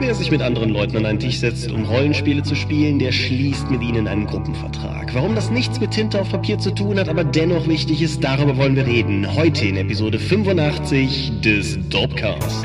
Wer sich mit anderen Leuten an einen Tisch setzt, um Rollenspiele zu spielen, der schließt mit ihnen einen Gruppenvertrag. Warum das nichts mit Tinte auf Papier zu tun hat, aber dennoch wichtig ist, darüber wollen wir reden. Heute in Episode 85 des Dopcast.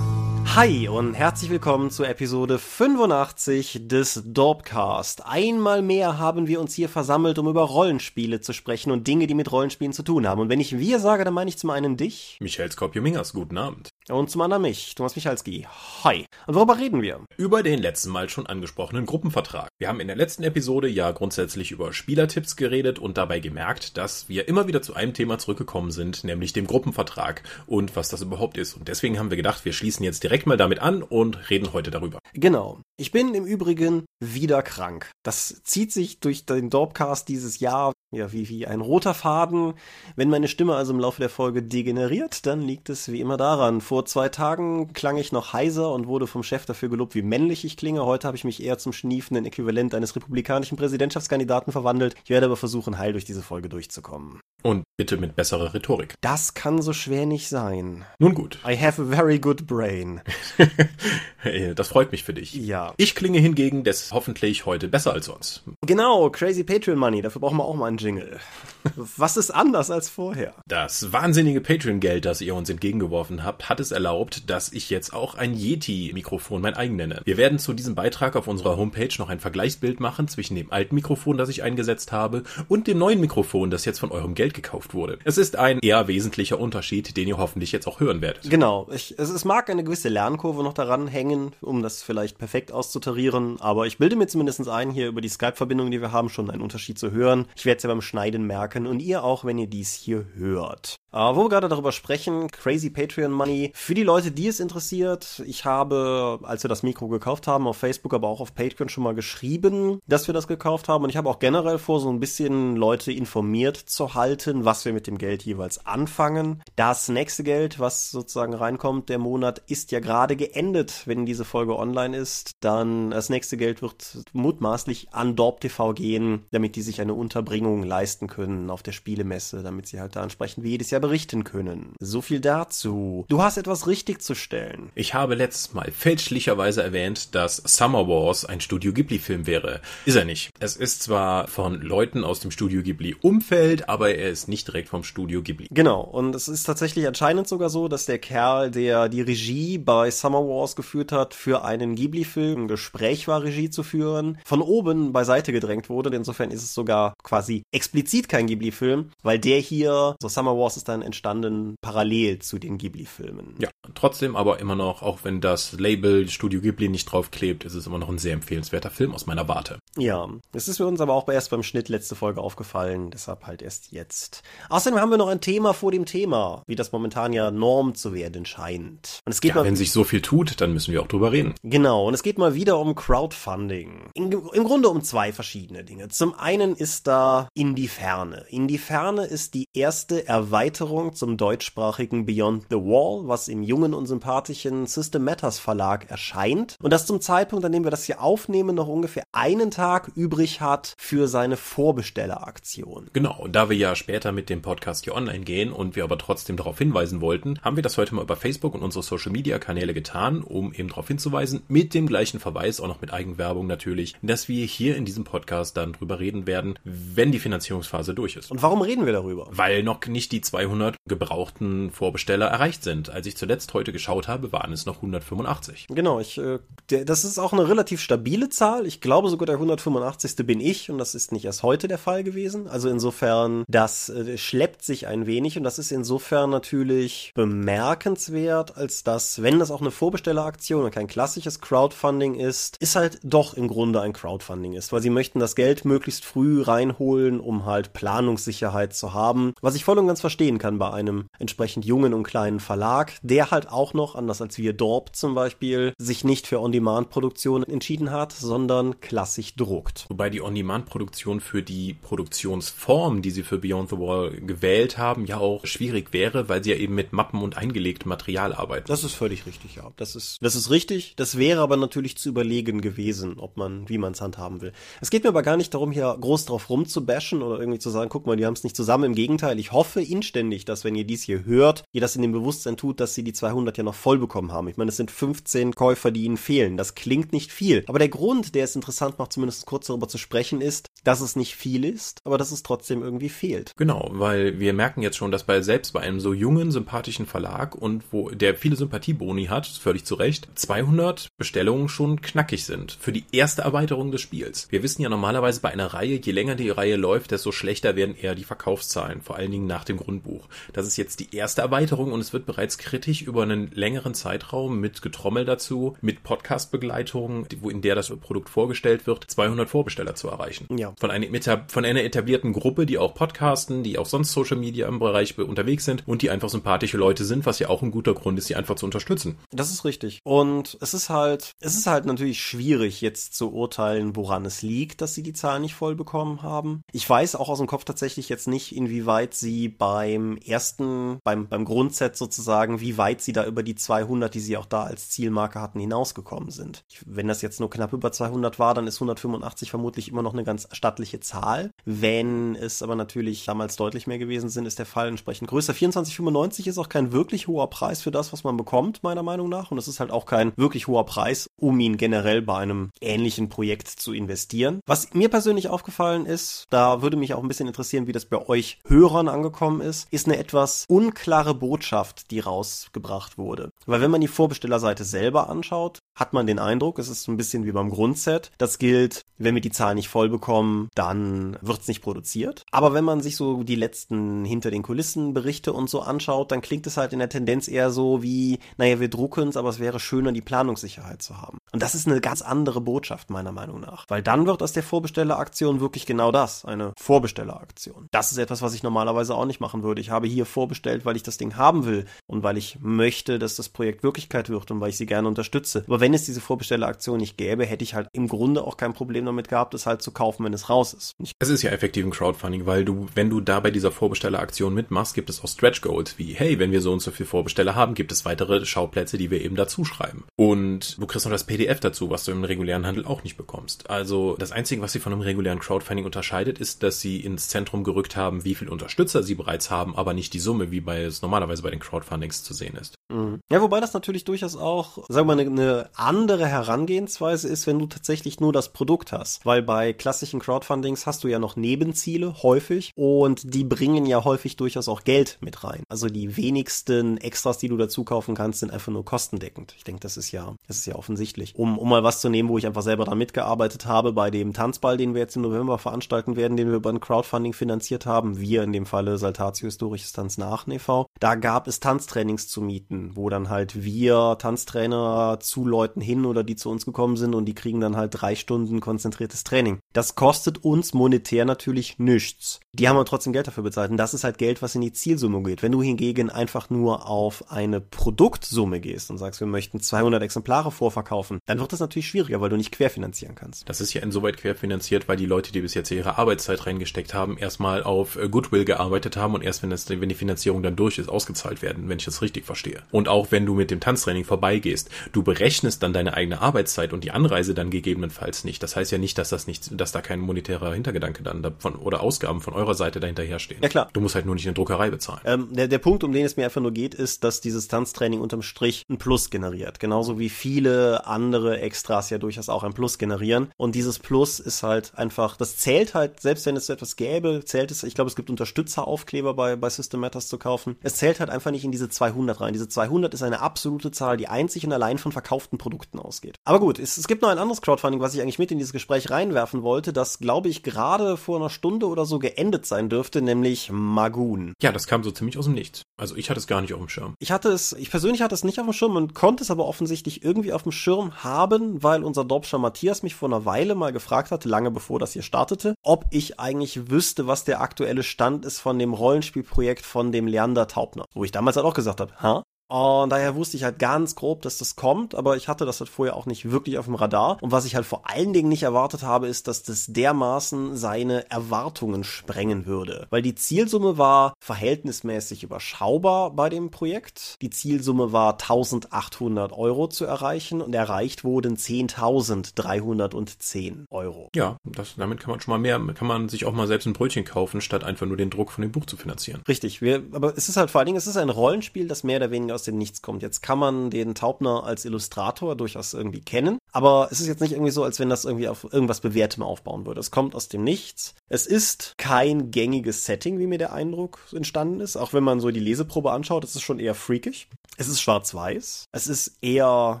Hi und herzlich willkommen zur Episode 85 des Dorpcast. Einmal mehr haben wir uns hier versammelt, um über Rollenspiele zu sprechen und Dinge, die mit Rollenspielen zu tun haben. Und wenn ich wir sage, dann meine ich zum einen dich. Michael Skopje-Mingers, guten Abend. Und zum anderen mich, Thomas Michalski. Hi. Und worüber reden wir? Über den letzten Mal schon angesprochenen Gruppenvertrag. Wir haben in der letzten Episode ja grundsätzlich über Spielertipps geredet und dabei gemerkt, dass wir immer wieder zu einem Thema zurückgekommen sind, nämlich dem Gruppenvertrag und was das überhaupt ist. Und deswegen haben wir gedacht, wir schließen jetzt direkt mal damit an und reden heute darüber. Genau. Ich bin im Übrigen wieder krank. Das zieht sich durch den Dorpcast dieses Jahr ja, wie, wie ein roter Faden. Wenn meine Stimme also im Laufe der Folge degeneriert, dann liegt es wie immer daran. Vor zwei Tagen klang ich noch heiser und wurde vom Chef dafür gelobt, wie männlich ich klinge. Heute habe ich mich eher zum schniefenden Äquivalent eines republikanischen Präsidentschaftskandidaten verwandelt. Ich werde aber versuchen, heil durch diese Folge durchzukommen. Und bitte mit besserer Rhetorik. Das kann so schwer nicht sein. Nun gut. I have a very good brain. hey, das freut mich für dich. Ja. Ich klinge hingegen des hoffentlich heute besser als sonst. Genau, Crazy Patreon Money. Dafür brauchen wir auch mal einen Jingle. Was ist anders als vorher? Das wahnsinnige Patreon-Geld, das ihr uns entgegengeworfen habt, hat es erlaubt, dass ich jetzt auch ein Yeti-Mikrofon mein eigen nenne. Wir werden zu diesem Beitrag auf unserer Homepage noch ein Vergleichsbild machen zwischen dem alten Mikrofon, das ich eingesetzt habe, und dem neuen Mikrofon, das jetzt von eurem Geld gekauft wurde. Es ist ein eher wesentlicher Unterschied, den ihr hoffentlich jetzt auch hören werdet. Genau. Ich, es, es mag eine gewisse Lernkurve noch daran hängen, um das vielleicht perfekt auszutarieren, aber ich bilde mir zumindest ein, hier über die Skype-Verbindung, die wir haben, schon einen Unterschied zu hören. Ich werde es ja beim Schneiden merken und ihr auch, wenn ihr dies hier hört. Uh, wo wir gerade darüber sprechen, Crazy Patreon Money. Für die Leute, die es interessiert, ich habe, als wir das Mikro gekauft haben, auf Facebook, aber auch auf Patreon schon mal geschrieben, dass wir das gekauft haben. Und ich habe auch generell vor, so ein bisschen Leute informiert zu halten, was wir mit dem Geld jeweils anfangen. Das nächste Geld, was sozusagen reinkommt, der Monat, ist ja gerade geendet, wenn diese Folge online ist. Dann das nächste Geld wird mutmaßlich an Dorp TV gehen, damit die sich eine Unterbringung leisten können auf der Spielemesse, damit sie halt da entsprechend wie jedes Jahr berichten können. So viel dazu. Du hast etwas richtig zu stellen. Ich habe letztes Mal fälschlicherweise erwähnt, dass Summer Wars ein Studio Ghibli-Film wäre. Ist er nicht. Es ist zwar von Leuten aus dem Studio Ghibli-Umfeld, aber er ist nicht direkt vom Studio Ghibli. Genau. Und es ist tatsächlich anscheinend sogar so, dass der Kerl, der die Regie bei Summer Wars geführt hat, für einen Ghibli-Film ein Gespräch war, Regie zu führen, von oben beiseite gedrängt wurde. Insofern ist es sogar quasi explizit kein Ghibli-Film, weil der hier, so Summer Wars ist dann entstanden parallel zu den Ghibli-Filmen. Ja, trotzdem aber immer noch, auch wenn das Label Studio Ghibli nicht draufklebt, ist es immer noch ein sehr empfehlenswerter Film aus meiner Warte. Ja, es ist für uns aber auch erst beim Schnitt letzte Folge aufgefallen, deshalb halt erst jetzt. Außerdem haben wir noch ein Thema vor dem Thema, wie das momentan ja Norm zu werden scheint. Und es geht ja, mal, wenn sich so viel tut, dann müssen wir auch drüber reden. Genau, und es geht mal wieder um Crowdfunding. In, Im Grunde um zwei verschiedene Dinge. Zum einen ist da In die Ferne. In die Ferne ist die erste Erweiterung zum deutschsprachigen Beyond the Wall, was im jungen und sympathischen System Matters Verlag erscheint. Und das zum Zeitpunkt, an dem wir das hier aufnehmen, noch ungefähr einen Tag übrig hat für seine Vorbestelleraktion. Genau, und da wir ja später mit dem Podcast hier online gehen und wir aber trotzdem darauf hinweisen wollten, haben wir das heute mal über Facebook und unsere Social Media Kanäle getan, um eben darauf hinzuweisen, mit dem gleichen Verweis, auch noch mit Eigenwerbung natürlich, dass wir hier in diesem Podcast dann drüber reden werden, wenn die Finanzierungsphase durch ist. Und warum reden wir darüber? Weil noch nicht die 200 gebrauchten Vorbesteller erreicht sind. Als ich zuletzt heute geschaut habe, waren es noch 185. Genau, ich, äh, der, das ist auch eine relativ stabile Zahl. Ich glaube sogar der 185. bin ich und das ist nicht erst heute der Fall gewesen. Also insofern, das äh, schleppt sich ein wenig und das ist insofern natürlich bemerkenswert, als dass, wenn das auch eine Vorbestelleraktion und kein klassisches Crowdfunding ist, ist halt doch im Grunde ein Crowdfunding ist, weil sie möchten das Geld möglichst früh reinholen, um halt Planungssicherheit zu haben, was ich voll und ganz verstehen kann bei einem entsprechend jungen und kleinen Verlag, der halt auch noch, anders als wir Dorp zum Beispiel, sich nicht für On-Demand-Produktion entschieden hat, sondern klassisch gedruckt. Wobei die On-Demand-Produktion für die Produktionsform, die sie für Beyond the Wall gewählt haben, ja auch schwierig wäre, weil sie ja eben mit Mappen und eingelegtem Material arbeiten. Das ist völlig richtig, ja. Das ist, das ist richtig. Das wäre aber natürlich zu überlegen gewesen, ob man, wie man es handhaben will. Es geht mir aber gar nicht darum, hier groß drauf rumzubashen oder irgendwie zu sagen, guck mal, die haben es nicht zusammen. Im Gegenteil, ich hoffe inständig, dass wenn ihr dies hier hört, ihr das in dem Bewusstsein tut, dass sie die 200 ja noch voll bekommen haben. Ich meine, es sind 15 Käufer, die ihnen fehlen. Das klingt nicht viel. Aber der Grund, der es interessant macht, zumindest kurz darüber zu sprechen, ist, dass es nicht viel ist, aber dass es trotzdem irgendwie fehlt. Genau, weil wir merken jetzt schon, dass bei selbst bei einem so jungen, sympathischen Verlag und wo der viele Sympathieboni hat, völlig zu Recht, 200 Bestellungen schon knackig sind für die erste Erweiterung des Spiels. Wir wissen ja normalerweise bei einer Reihe, je länger die Reihe läuft, desto schlechter werden eher die Verkaufszahlen, vor allen Dingen nach dem Grundbuch. Das ist jetzt die erste Erweiterung und es wird bereits kritisch über einen längeren Zeitraum mit Getrommel dazu, mit Podcast-Begleitung, in der das Produkt vorgestellt wird, 200 Vorbesteller zu erreichen. Ja. Von, einem, von einer etablierten Gruppe, die auch podcasten, die auch sonst Social Media im Bereich unterwegs sind und die einfach sympathische Leute sind, was ja auch ein guter Grund ist, sie einfach zu unterstützen. Das ist richtig. Und es ist halt, es ist halt natürlich schwierig jetzt zu urteilen, woran es liegt, dass sie die Zahl nicht voll bekommen haben. Ich weiß auch aus dem Kopf tatsächlich jetzt nicht, inwieweit sie beim ersten, beim, beim Grundset sozusagen, wie weit sie da über die 200, die sie auch da als Zielmarke hatten, hinausgekommen sind. Wenn das jetzt nur knapp über 200 war, dann ist 185 vermutlich immer noch eine ganz stattliche Zahl. Wenn es aber natürlich damals deutlich mehr gewesen sind, ist der Fall entsprechend größer. 24,95 ist auch kein wirklich hoher Preis für das, was man bekommt, meiner Meinung nach. Und es ist halt auch kein wirklich hoher Preis, um ihn generell bei einem ähnlichen Projekt zu investieren. Was mir persönlich aufgefallen ist, da würde mich auch ein bisschen interessieren, wie das bei euch Hörern angekommen ist, ist eine etwas unklare Botschaft, die rausgebracht wurde. Weil wenn man die Vorbestellerseite selber anschaut, hat man den Eindruck, es ist ein bisschen wie beim Grundset. Das gilt, wenn wir die Zahl nicht voll bekommen, dann wird es nicht produziert. Aber wenn man sich so die letzten hinter den Kulissen Berichte und so anschaut, dann klingt es halt in der Tendenz eher so wie, naja, wir drucken es, aber es wäre schöner, die Planungssicherheit zu haben. Und das ist eine ganz andere Botschaft, meiner Meinung nach. Weil dann wird aus der Vorbestelleraktion wirklich genau das, eine Vorbestelleraktion. Das ist etwas, was ich normalerweise auch nicht machen würde. Ich habe hier vorbestellt, weil ich das Ding haben will und weil ich möchte, dass das Projekt Wirklichkeit wird und weil ich sie gerne unterstütze. Aber wenn es diese Vorbestelleraktion nicht gäbe, hätte ich halt im Grunde auch kein Problem damit gehabt, es halt zu kaufen, wenn es raus ist. Es ist ja effektiv ein Crowdfunding, weil du, wenn du da bei dieser Vorbestelleraktion mitmachst, gibt es auch Stretch Goals wie, hey, wenn wir so und so viel Vorbesteller haben, gibt es weitere Schauplätze, die wir eben dazu schreiben. Und du kriegst noch das PDF dazu, was du im regulären Handel auch nicht bekommst. Also das Einzige, was sie von einem regulären Crowdfunding unterscheidet, ist, dass sie ins Zentrum gerückt haben, wie viele Unterstützer sie bereits haben, aber nicht die Summe, wie bei es normalerweise bei den Crowdfundings zu sehen ist. Mhm. Ja, wobei das natürlich durchaus auch, sagen wir mal, eine, eine andere Herangehensweise ist, wenn du tatsächlich nur das Produkt hast. Weil bei klassischen Crowdfundings hast du ja noch Nebenziele häufig und die bringen ja häufig durchaus auch Geld mit rein. Also die wenigsten Extras, die du dazu kaufen kannst, sind einfach nur kostendeckend. Ich denke, das ist ja, das ist ja offensichtlich. Um, um mal was zu nehmen, wo ich einfach selber dran mitgearbeitet habe, bei dem Tanzball, den wir jetzt im November veranstalten werden, den wir über ein Crowdfunding finanziert haben, wir in dem Falle Saltatio Historisches Tanz nach e.V., da gab es Tanztrainings zu mieten, wo dann halt wir Tanztrainer zu Leuten hin oder die zu uns gekommen sind und die kriegen dann halt drei Stunden konzentriertes Training. Das kostet uns monetär natürlich nichts. Die haben aber trotzdem Geld dafür bezahlt und das ist halt Geld, was in die Zielsumme geht. Wenn du hingegen einfach nur auf eine Produktsumme gehst und sagst, wir möchten 200 Exemplare vorverkaufen, dann wird das natürlich schwieriger, weil du nicht querfinanzieren kannst. Das ist ja insoweit querfinanziert, weil die Leute, die bis jetzt ihre Arbeitszeit reingesteckt haben, erstmal auf äh, Goodwill gearbeitet haben und erst wenn, das, wenn die Finanzierung dann durch ist, ausgezahlt werden, wenn ich das richtig verstehe. Und auch wenn du mit dem Tanztraining vorbeigehst, du berechnest dann deine eigene Arbeitszeit und die Anreise dann gegebenenfalls nicht. Das heißt ja nicht, dass das nicht, dass da kein monetärer Hintergedanke dann davon oder Ausgaben von eurer Seite dahinterher stehen. Ja klar. Du musst halt nur nicht eine Druckerei bezahlen. Ähm, der, der Punkt, um den es mir einfach nur geht, ist, dass dieses Tanztraining unterm Strich ein Plus generiert. Genauso wie viele andere Extras ja durchaus auch ein Plus generieren. Und dieses Plus ist halt einfach, das zählt halt, selbst wenn es so etwas gäbe, zählt es, ich glaube, es gibt Unterstützeraufkleber bei, bei System Matters zu kaufen. Es zählt halt einfach nicht in diese 200 rein. Diese 200 ist eine absolute Zahl, die einzig und allein von verkauften Produkten ausgeht. Aber gut, es, es gibt noch ein anderes Crowdfunding, was ich eigentlich mit in dieses Gespräch reinwerfen wollte, das, glaube ich, gerade vor einer Stunde oder so geendet sein dürfte, nämlich Magoon. Ja, das kam so ziemlich aus dem Nichts. Also ich hatte es gar nicht auf dem Schirm. Ich hatte es, ich persönlich hatte es nicht auf dem Schirm und konnte es aber offensichtlich irgendwie auf dem Schirm haben, weil unser Dorpscher Matthias mich vor einer Weile mal gefragt hatte, lange bevor das hier startete, ob ich eigentlich wüsste, was der aktuelle Stand ist von dem Rollenspielprojekt von dem Leander Taubner. Wo ich damals halt auch gesagt habe, ha, Und daher wusste ich halt ganz grob, dass das kommt, aber ich hatte das halt vorher auch nicht wirklich auf dem Radar. Und was ich halt vor allen Dingen nicht erwartet habe, ist, dass das dermaßen seine Erwartungen sprengen würde. Weil die Zielsumme war verhältnismäßig überschaubar bei dem Projekt. Die Zielsumme war 1800 Euro zu erreichen und erreicht wurden 10.310 Euro. Ja, das, damit kann man schon mal mehr, kann man sich auch mal selbst ein Brötchen kaufen, statt einfach nur den Druck von dem Buch zu finanzieren. Richtig, wir, aber es ist halt vor allen Dingen, es ist ein Rollenspiel, das mehr oder weniger aus dem Nichts kommt. Jetzt kann man den Taubner als Illustrator durchaus irgendwie kennen, aber es ist jetzt nicht irgendwie so, als wenn das irgendwie auf irgendwas Bewährtem aufbauen würde. Es kommt aus dem Nichts. Es ist kein gängiges Setting, wie mir der Eindruck entstanden ist, auch wenn man so die Leseprobe anschaut, es ist schon eher freakig. Es ist schwarz-weiß. Es ist eher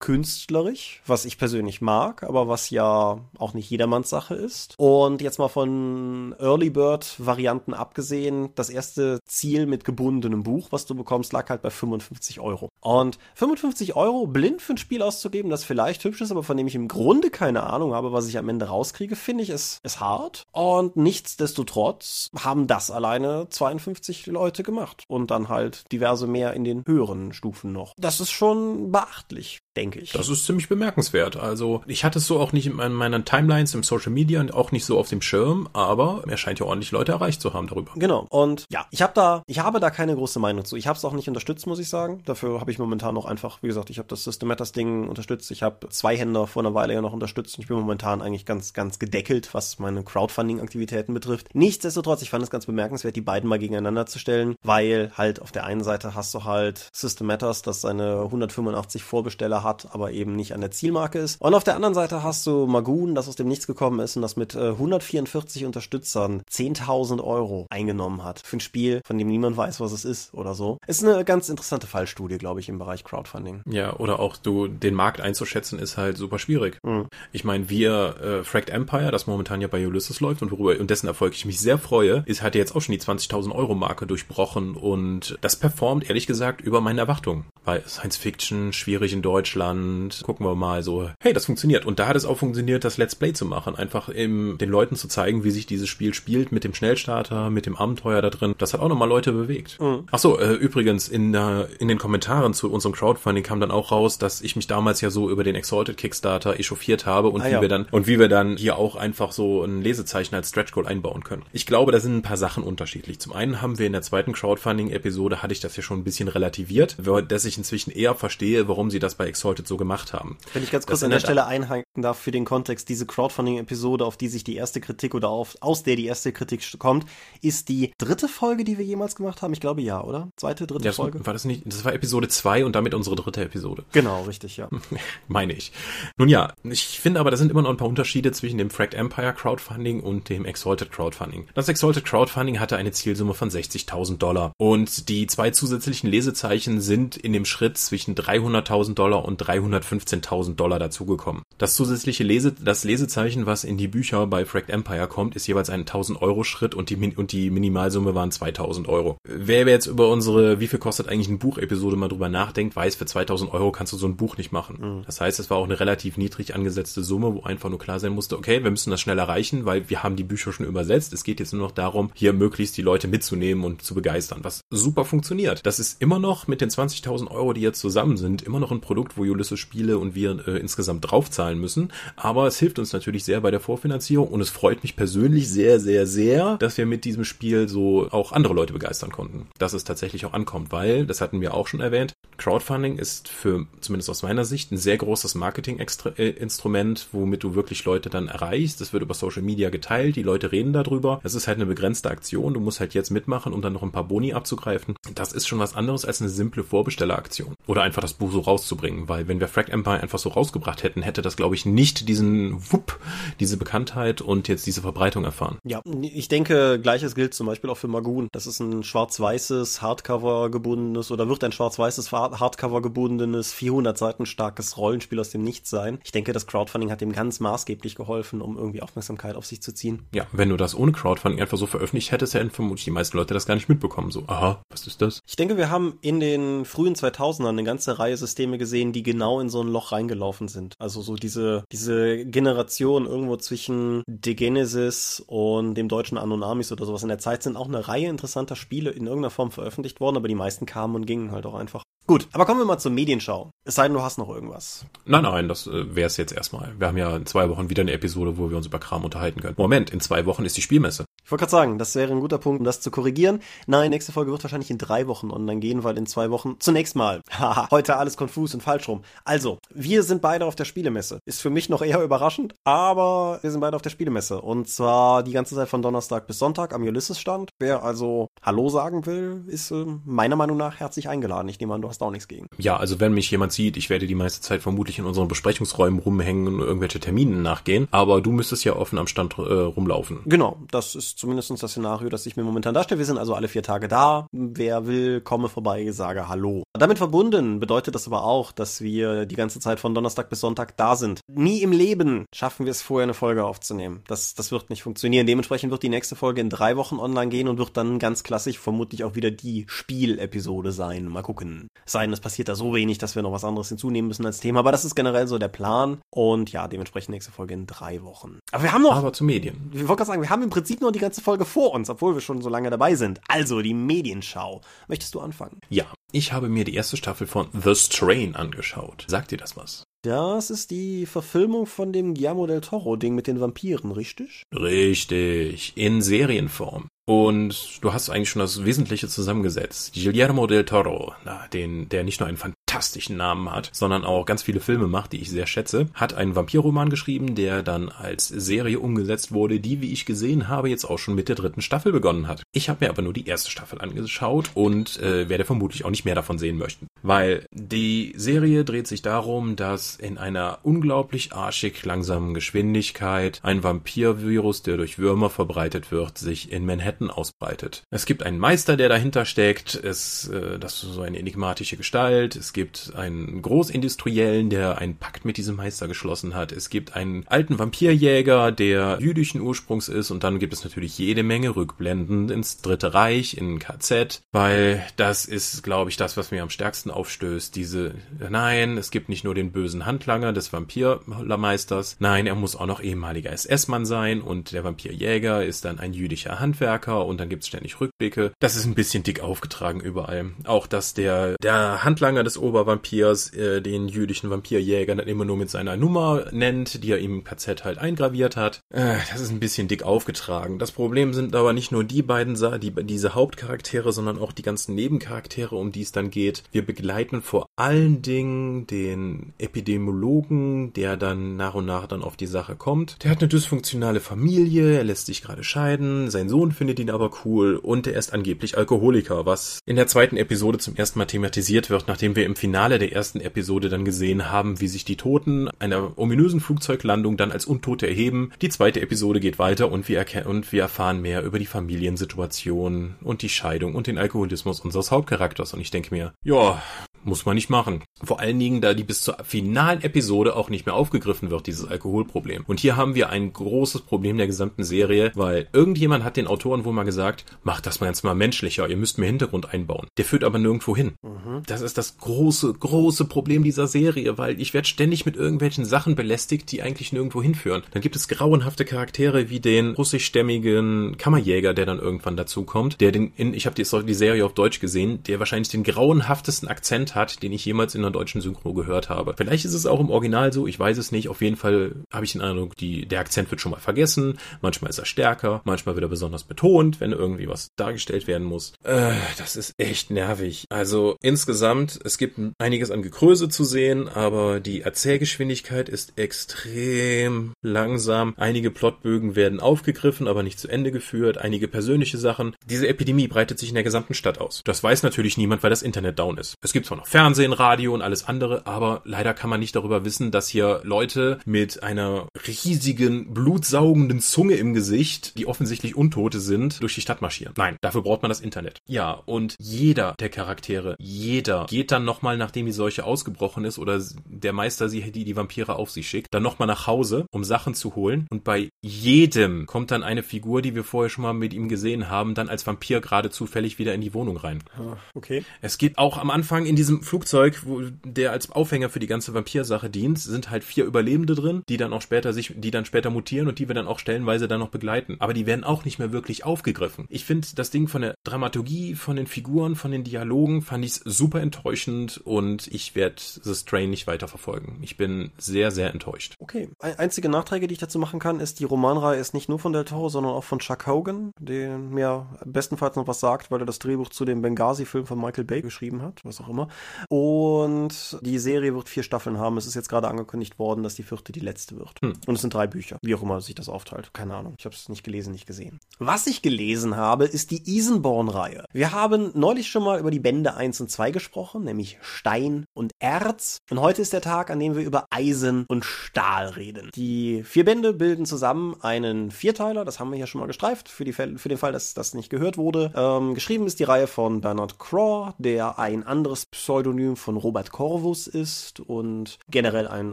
künstlerisch, was ich persönlich mag, aber was ja auch nicht jedermanns Sache ist. Und jetzt mal von Early Bird Varianten abgesehen, das erste Ziel mit gebundenem Buch, was du bekommst, lag halt bei 55 Euro. Und 55 Euro blind für ein Spiel auszugeben, das vielleicht hübsch ist, aber von dem ich im Grunde keine Ahnung habe, was ich am Ende rauskriege, finde ich, ist, ist hart. Und nichtsdestotrotz haben das alleine 52 Leute gemacht. Und dann halt diverse mehr in den höheren Stufen noch. Das ist schon beachtlich, denke ich. Das ist ziemlich bemerkenswert. Also ich hatte es so auch nicht in meinen Timelines im Social Media und auch nicht so auf dem Schirm, aber er scheint ja ordentlich Leute erreicht zu haben darüber. Genau. Und ja, ich habe da, ich habe da keine große Meinung zu. Ich habe es auch nicht unterstützt, muss ich sagen. Dafür habe ich momentan noch einfach, wie gesagt, ich habe das System Matters Ding unterstützt. Ich habe zwei Händer vor einer Weile ja noch unterstützt und ich bin momentan eigentlich ganz, ganz gedeckelt, was meine Crowdfunding-Aktivitäten betrifft. Nichtsdestotrotz, ich fand es ganz bemerkenswert, die beiden mal gegeneinander zu stellen, weil halt auf der einen Seite hast du halt System Matters, das seine 185 Vorbesteller hat, aber eben nicht an der Zielmarke ist. Und auf der anderen Seite hast du Magoon, das aus dem Nichts gekommen ist und das mit äh, 144 Unterstützern 10.000 Euro eingenommen hat. Für ein Spiel, von dem niemand weiß, was es ist oder so. Ist eine ganz interessante Fallstudie, glaube ich, im Bereich Crowdfunding. Ja, oder auch du, den Markt einzuschätzen, ist halt super schwierig. Mhm. Ich meine, wir, äh, Fracked Empire, das momentan ja bei Ulysses läuft und worüber und dessen Erfolg ich mich sehr freue, ist hat jetzt auch schon die 20.000 Euro Marke durchbrochen und das performt ehrlich gesagt über meine Erwartungen. Weil Science Fiction, schwierig in Deutschland, gucken wir mal so, hey, das funktioniert. Und da hat es auch funktioniert, das Let's Play zu machen. Einfach eben den Leuten zu zeigen, wie sich dieses Spiel spielt mit dem Schnellstarter, mit dem Abenteuer da drin. Das hat auch nochmal Leute bewegt. Mhm. Ach so, äh, übrigens, in, äh, in den Kommentaren zu unserem Crowdfunding kam dann auch raus, dass ich mich damals ja so über den Exalted Kickstarter echauffiert habe und ah, wie ja. wir dann, und wie wir dann hier auch einfach so ein Lesezeichen als Stretch Goal einbauen können. Ich glaube, da sind ein paar Sachen unterschiedlich. Zum einen haben wir in der zweiten Crowdfunding-Episode, hatte ich das ja schon ein bisschen relativiert, dass ich inzwischen eher verstehe, warum sie das bei Exalted so gemacht haben. Wenn ich ganz kurz das an der Stelle einhaken darf für den Kontext, diese Crowdfunding-Episode, auf die sich die erste Kritik oder auf, aus der die erste Kritik kommt, ist die dritte Folge, die wir jemals gemacht haben. Ich glaube ja, oder? Zweite, dritte ja, Folge? War das nicht? Das war Episode 2 und damit unsere dritte Episode. Genau, richtig, ja. Meine ich. Nun ja, ich finde aber, da sind immer noch ein paar Unterschiede zwischen dem Fracked Empire Crowdfunding und dem Exalted Crowdfunding. Das Exalted Crowdfunding hatte eine Zielsumme von 60.000 Dollar und die zwei zusätzlichen Lesezeichen sind in dem Schritt zwischen 300.000 Dollar und 315.000 Dollar dazugekommen. Das zusätzliche Lese, das Lesezeichen, was in die Bücher bei Fracked Empire kommt, ist jeweils ein 1000 Euro Schritt und die, und die Minimalsumme waren 2000 Euro. Wer jetzt über unsere, wie viel kostet eigentlich ein Buch Episode mal drüber nachdenkt, weiß, für 2000 Euro kannst du so ein Buch nicht machen. Mhm. Das heißt, es war auch eine relativ niedrig angesetzte Summe, wo einfach nur klar sein musste, okay, wir müssen das schnell erreichen, weil wir haben die Bücher schon übersetzt. Es geht jetzt nur noch darum, hier möglichst die Leute mitzunehmen und zu begeistern, was super funktioniert. Das ist immer noch mit den 20.000 Euro, die jetzt zusammen sind, immer noch ein Produkt, wo Ulysses Spiele und wir äh, insgesamt draufzahlen müssen. Aber es hilft uns natürlich sehr bei der Vorfinanzierung und es freut mich persönlich sehr, sehr, sehr, dass wir mit diesem Spiel so auch andere Leute begeistern konnten. Dass es tatsächlich auch ankommt, weil, das hatten wir auch schon erwähnt, Crowdfunding ist für, zumindest aus meiner Sicht, ein sehr großes Marketing-Instrument, womit du wirklich Leute dann erreichst. Es wird über Social Media geteilt, die Leute reden darüber. Es ist halt eine begrenzte Aktion. Du musst halt jetzt mitmachen, um dann noch ein paar Boni abzugreifen. Das ist schon was anderes als eine simple Vorbestelleraktion. Oder einfach das Buch so rauszubringen, weil wenn wir Frag Empire einfach so rausgebracht hätten, hätte das, glaube ich, nicht diesen Wupp, diese Bekanntheit und jetzt diese Verbreitung erfahren. Ja, ich denke, gleiches gilt zum Beispiel auch für Magoon. Das ist ein schwarz-weißes, Hardcover gebundenes oder wird ein schwarz-weißes Hardcover gebundenes, 400 Seiten starkes Rollenspiel aus dem Nichts sein. Ich denke, das Crowdfunding hat dem ganz maßgeblich geholfen, um irgendwie Aufmerksamkeit auf sich zu ziehen. Ja, wenn du das ohne Crowdfunding einfach so veröffentlicht hättest, hätten vermutlich die meisten Leute das gar nicht mitbekommen. So, aha, was ist das? Ich denke, wir haben in den frühen 2000ern eine ganze Reihe Systeme gesehen, die genau in so ein Loch reingelaufen sind. Also so diese, diese Generation irgendwo zwischen The Genesis und dem deutschen Anonamis oder sowas in der Zeit sind auch eine Reihe interessanter Spiele in irgendeiner Form veröffentlicht worden, aber die meisten kamen und gingen halt auch einfach. Gut, aber kommen wir mal zur Medienschau. Es sei denn, du hast noch irgendwas. Nein, nein, das äh, wäre es jetzt erstmal. Wir haben ja in zwei Wochen wieder eine Episode, wo wir uns über Kram unterhalten können. Moment, in zwei Wochen ist die Spielmesse. Ich wollte gerade sagen, das wäre ein guter Punkt, um das zu korrigieren. Nein, nächste Folge wird wahrscheinlich in drei Wochen online gehen, weil in zwei Wochen zunächst mal. Haha, heute alles konfus und falsch rum. Also, wir sind beide auf der Spielemesse. Ist für mich noch eher überraschend, aber wir sind beide auf der Spielemesse. Und zwar die ganze Zeit von Donnerstag bis Sonntag am Ulysses-Stand. Wer also Hallo sagen will, ist äh, meiner Meinung nach herzlich eingeladen. Ich nehme an, du hast auch nichts gegen. Ja, also wenn mich jemand sieht, ich werde die meiste Zeit vermutlich in unseren Besprechungsräumen rumhängen und irgendwelche Terminen nachgehen. Aber du müsstest ja offen am Stand äh, rumlaufen. Genau, das ist zumindest das Szenario, das ich mir momentan darstelle. Wir sind also alle vier Tage da. Wer will, komme vorbei, sage Hallo. Damit verbunden bedeutet das aber auch, dass wir die ganze Zeit von Donnerstag bis Sonntag da sind. Nie im Leben schaffen wir es vorher eine Folge aufzunehmen. Das, das wird nicht funktionieren. Dementsprechend wird die nächste Folge in drei Wochen online gehen und wird dann ganz klassisch vermutlich auch wieder die Spielepisode sein. Mal gucken. Sein, es passiert da so wenig, dass wir noch was anderes hinzunehmen müssen als Thema. Aber das ist generell so der Plan. Und ja, dementsprechend nächste Folge in drei Wochen. Aber wir haben noch. Aber zu Medien. Ich wollte gerade sagen, wir haben im Prinzip noch die ganze Folge vor uns, obwohl wir schon so lange dabei sind. Also die Medienschau. Möchtest du anfangen? Ja, ich habe mir die erste Staffel von The Strain angeschaut. Sagt dir das was? Das ist die Verfilmung von dem Guillermo del Toro-Ding mit den Vampiren, richtig? Richtig, in Serienform. Und du hast eigentlich schon das Wesentliche zusammengesetzt. Guillermo del Toro, na, den, der nicht nur einen fantastischen Namen hat, sondern auch ganz viele Filme macht, die ich sehr schätze, hat einen Vampirroman geschrieben, der dann als Serie umgesetzt wurde, die, wie ich gesehen habe, jetzt auch schon mit der dritten Staffel begonnen hat. Ich habe mir aber nur die erste Staffel angeschaut und äh, werde vermutlich auch nicht mehr davon sehen möchten. Weil die Serie dreht sich darum, dass in einer unglaublich arschig langsamen Geschwindigkeit ein Vampirvirus, der durch Würmer verbreitet wird, sich in Manhattan Manhattan ausbreitet. Es gibt einen Meister, der dahinter steckt, es, äh, das ist so eine enigmatische Gestalt, es gibt einen Großindustriellen, der einen Pakt mit diesem Meister geschlossen hat, es gibt einen alten Vampirjäger, der jüdischen Ursprungs ist. Und dann gibt es natürlich jede Menge Rückblenden ins Dritte Reich, in KZ, weil das ist, glaube ich, das, was mir am stärksten aufstößt, diese, nein, es gibt nicht nur den bösen Handlanger des Vampirmeisters, nein, er muss auch noch ehemaliger SS-Mann sein. Und der Vampirjäger ist dann ein jüdischer Handwerker Amerika und dann gibt's ständig Rückblicke. Das ist ein bisschen dick aufgetragen überall. Auch, dass der, der Handlanger des Obervampirs äh, den jüdischen Vampirjäger dann immer nur mit seiner Nummer nennt, die er ihm im KZ halt eingraviert hat. Äh, das ist ein bisschen dick aufgetragen. Das Problem sind aber nicht nur die beiden, die, diese Hauptcharaktere, sondern auch die ganzen Nebencharaktere, um die es dann geht. Wir begleiten vor allen Dingen den Epidemiologen, der dann nach und nach dann auf die Sache kommt. Der hat eine dysfunktionale Familie, er lässt sich gerade scheiden, sein Sohn findet findet ihn aber cool und er ist angeblich Alkoholiker, was in der zweiten Episode zum ersten Mal thematisiert wird, nachdem wir im Finale der ersten Episode dann gesehen haben, wie sich die Toten einer ominösen Flugzeuglandung dann als Untote erheben. Die zweite Episode geht weiter und wir, und wir erfahren mehr über die Familiensituation und die Scheidung und den Alkoholismus unseres Hauptcharakters und ich denke mir, ja, muss man nicht machen. Vor allen Dingen, da die bis zur finalen Episode auch nicht mehr aufgegriffen wird, dieses Alkoholproblem. Und hier haben wir ein großes Problem der gesamten Serie, weil irgendjemand hat den Autoren wohl mal gesagt, macht das mal jetzt mal menschlicher, ihr müsst mehr Hintergrund einbauen. Der führt aber nirgendwo hin. Mhm. Das ist das große, große Problem dieser Serie, weil ich werde ständig mit irgendwelchen Sachen belästigt, die eigentlich nirgendwo hinführen. Dann gibt es grauenhafte Charaktere wie den russischstämmigen Kammerjäger, der dann irgendwann dazukommt, der den, in, ich habe die, die Serie auf Deutsch gesehen, der wahrscheinlich den grauenhaftesten Akzent hat, den ich jemals in einer deutschen Synchro gehört habe. Vielleicht ist es auch im Original so, ich weiß es nicht. Auf jeden Fall habe ich den Eindruck, die, der Akzent wird schon mal vergessen. Manchmal ist er stärker, manchmal wird er besonders betont, wenn irgendwie was dargestellt werden muss. Äh, das ist echt nervig. Also insgesamt, es gibt einiges an Gekröse zu sehen, aber die Erzählgeschwindigkeit ist extrem langsam. Einige Plotbögen werden aufgegriffen, aber nicht zu Ende geführt. Einige persönliche Sachen. Diese Epidemie breitet sich in der gesamten Stadt aus. Das weiß natürlich niemand, weil das Internet down ist. Es gibt zwar noch Fernsehen, Radio und alles andere, aber leider kann man nicht darüber wissen, dass hier Leute mit einer riesigen, blutsaugenden Zunge im Gesicht, die offensichtlich Untote sind, durch die Stadt marschieren. Nein, dafür braucht man das Internet. Ja, und jeder der Charaktere, jeder geht dann nochmal, nachdem die Seuche ausgebrochen ist oder der Meister sie, die die Vampire auf sich schickt, dann nochmal nach Hause, um Sachen zu holen. Und bei jedem kommt dann eine Figur, die wir vorher schon mal mit ihm gesehen haben, dann als Vampir gerade zufällig wieder in die Wohnung rein. Ah, okay. Es geht auch am Anfang in diese diesem Flugzeug, wo der als Aufhänger für die ganze Vampirsache dient, sind halt vier Überlebende drin, die dann auch später sich, die dann später mutieren und die wir dann auch stellenweise dann noch begleiten. Aber die werden auch nicht mehr wirklich aufgegriffen. Ich finde das Ding von der Dramaturgie, von den Figuren, von den Dialogen fand ich super enttäuschend und ich werde The Strain nicht weiter verfolgen. Ich bin sehr, sehr enttäuscht. Okay. Einzige Nachträge, die ich dazu machen kann, ist, die Romanreihe ist nicht nur von Del Toro, sondern auch von Chuck Hogan, der mir bestenfalls noch was sagt, weil er das Drehbuch zu dem Benghazi-Film von Michael Bay geschrieben hat, was auch immer. Und die Serie wird vier Staffeln haben. Es ist jetzt gerade angekündigt worden, dass die vierte die letzte wird. Hm. Und es sind drei Bücher, wie auch immer sich das aufteilt. Keine Ahnung. Ich habe es nicht gelesen, nicht gesehen. Was ich gelesen habe, ist die Isenborn-Reihe. Wir haben neulich schon mal über die Bände 1 und 2 gesprochen, nämlich Stein und Erz. Und heute ist der Tag, an dem wir über Eisen und Stahl reden. Die vier Bände bilden zusammen einen Vierteiler, das haben wir hier schon mal gestreift, für, Fälle, für den Fall, dass das nicht gehört wurde. Ähm, geschrieben ist die Reihe von Bernard Craw, der ein anderes Pseudonym von Robert Corvus ist und generell ein,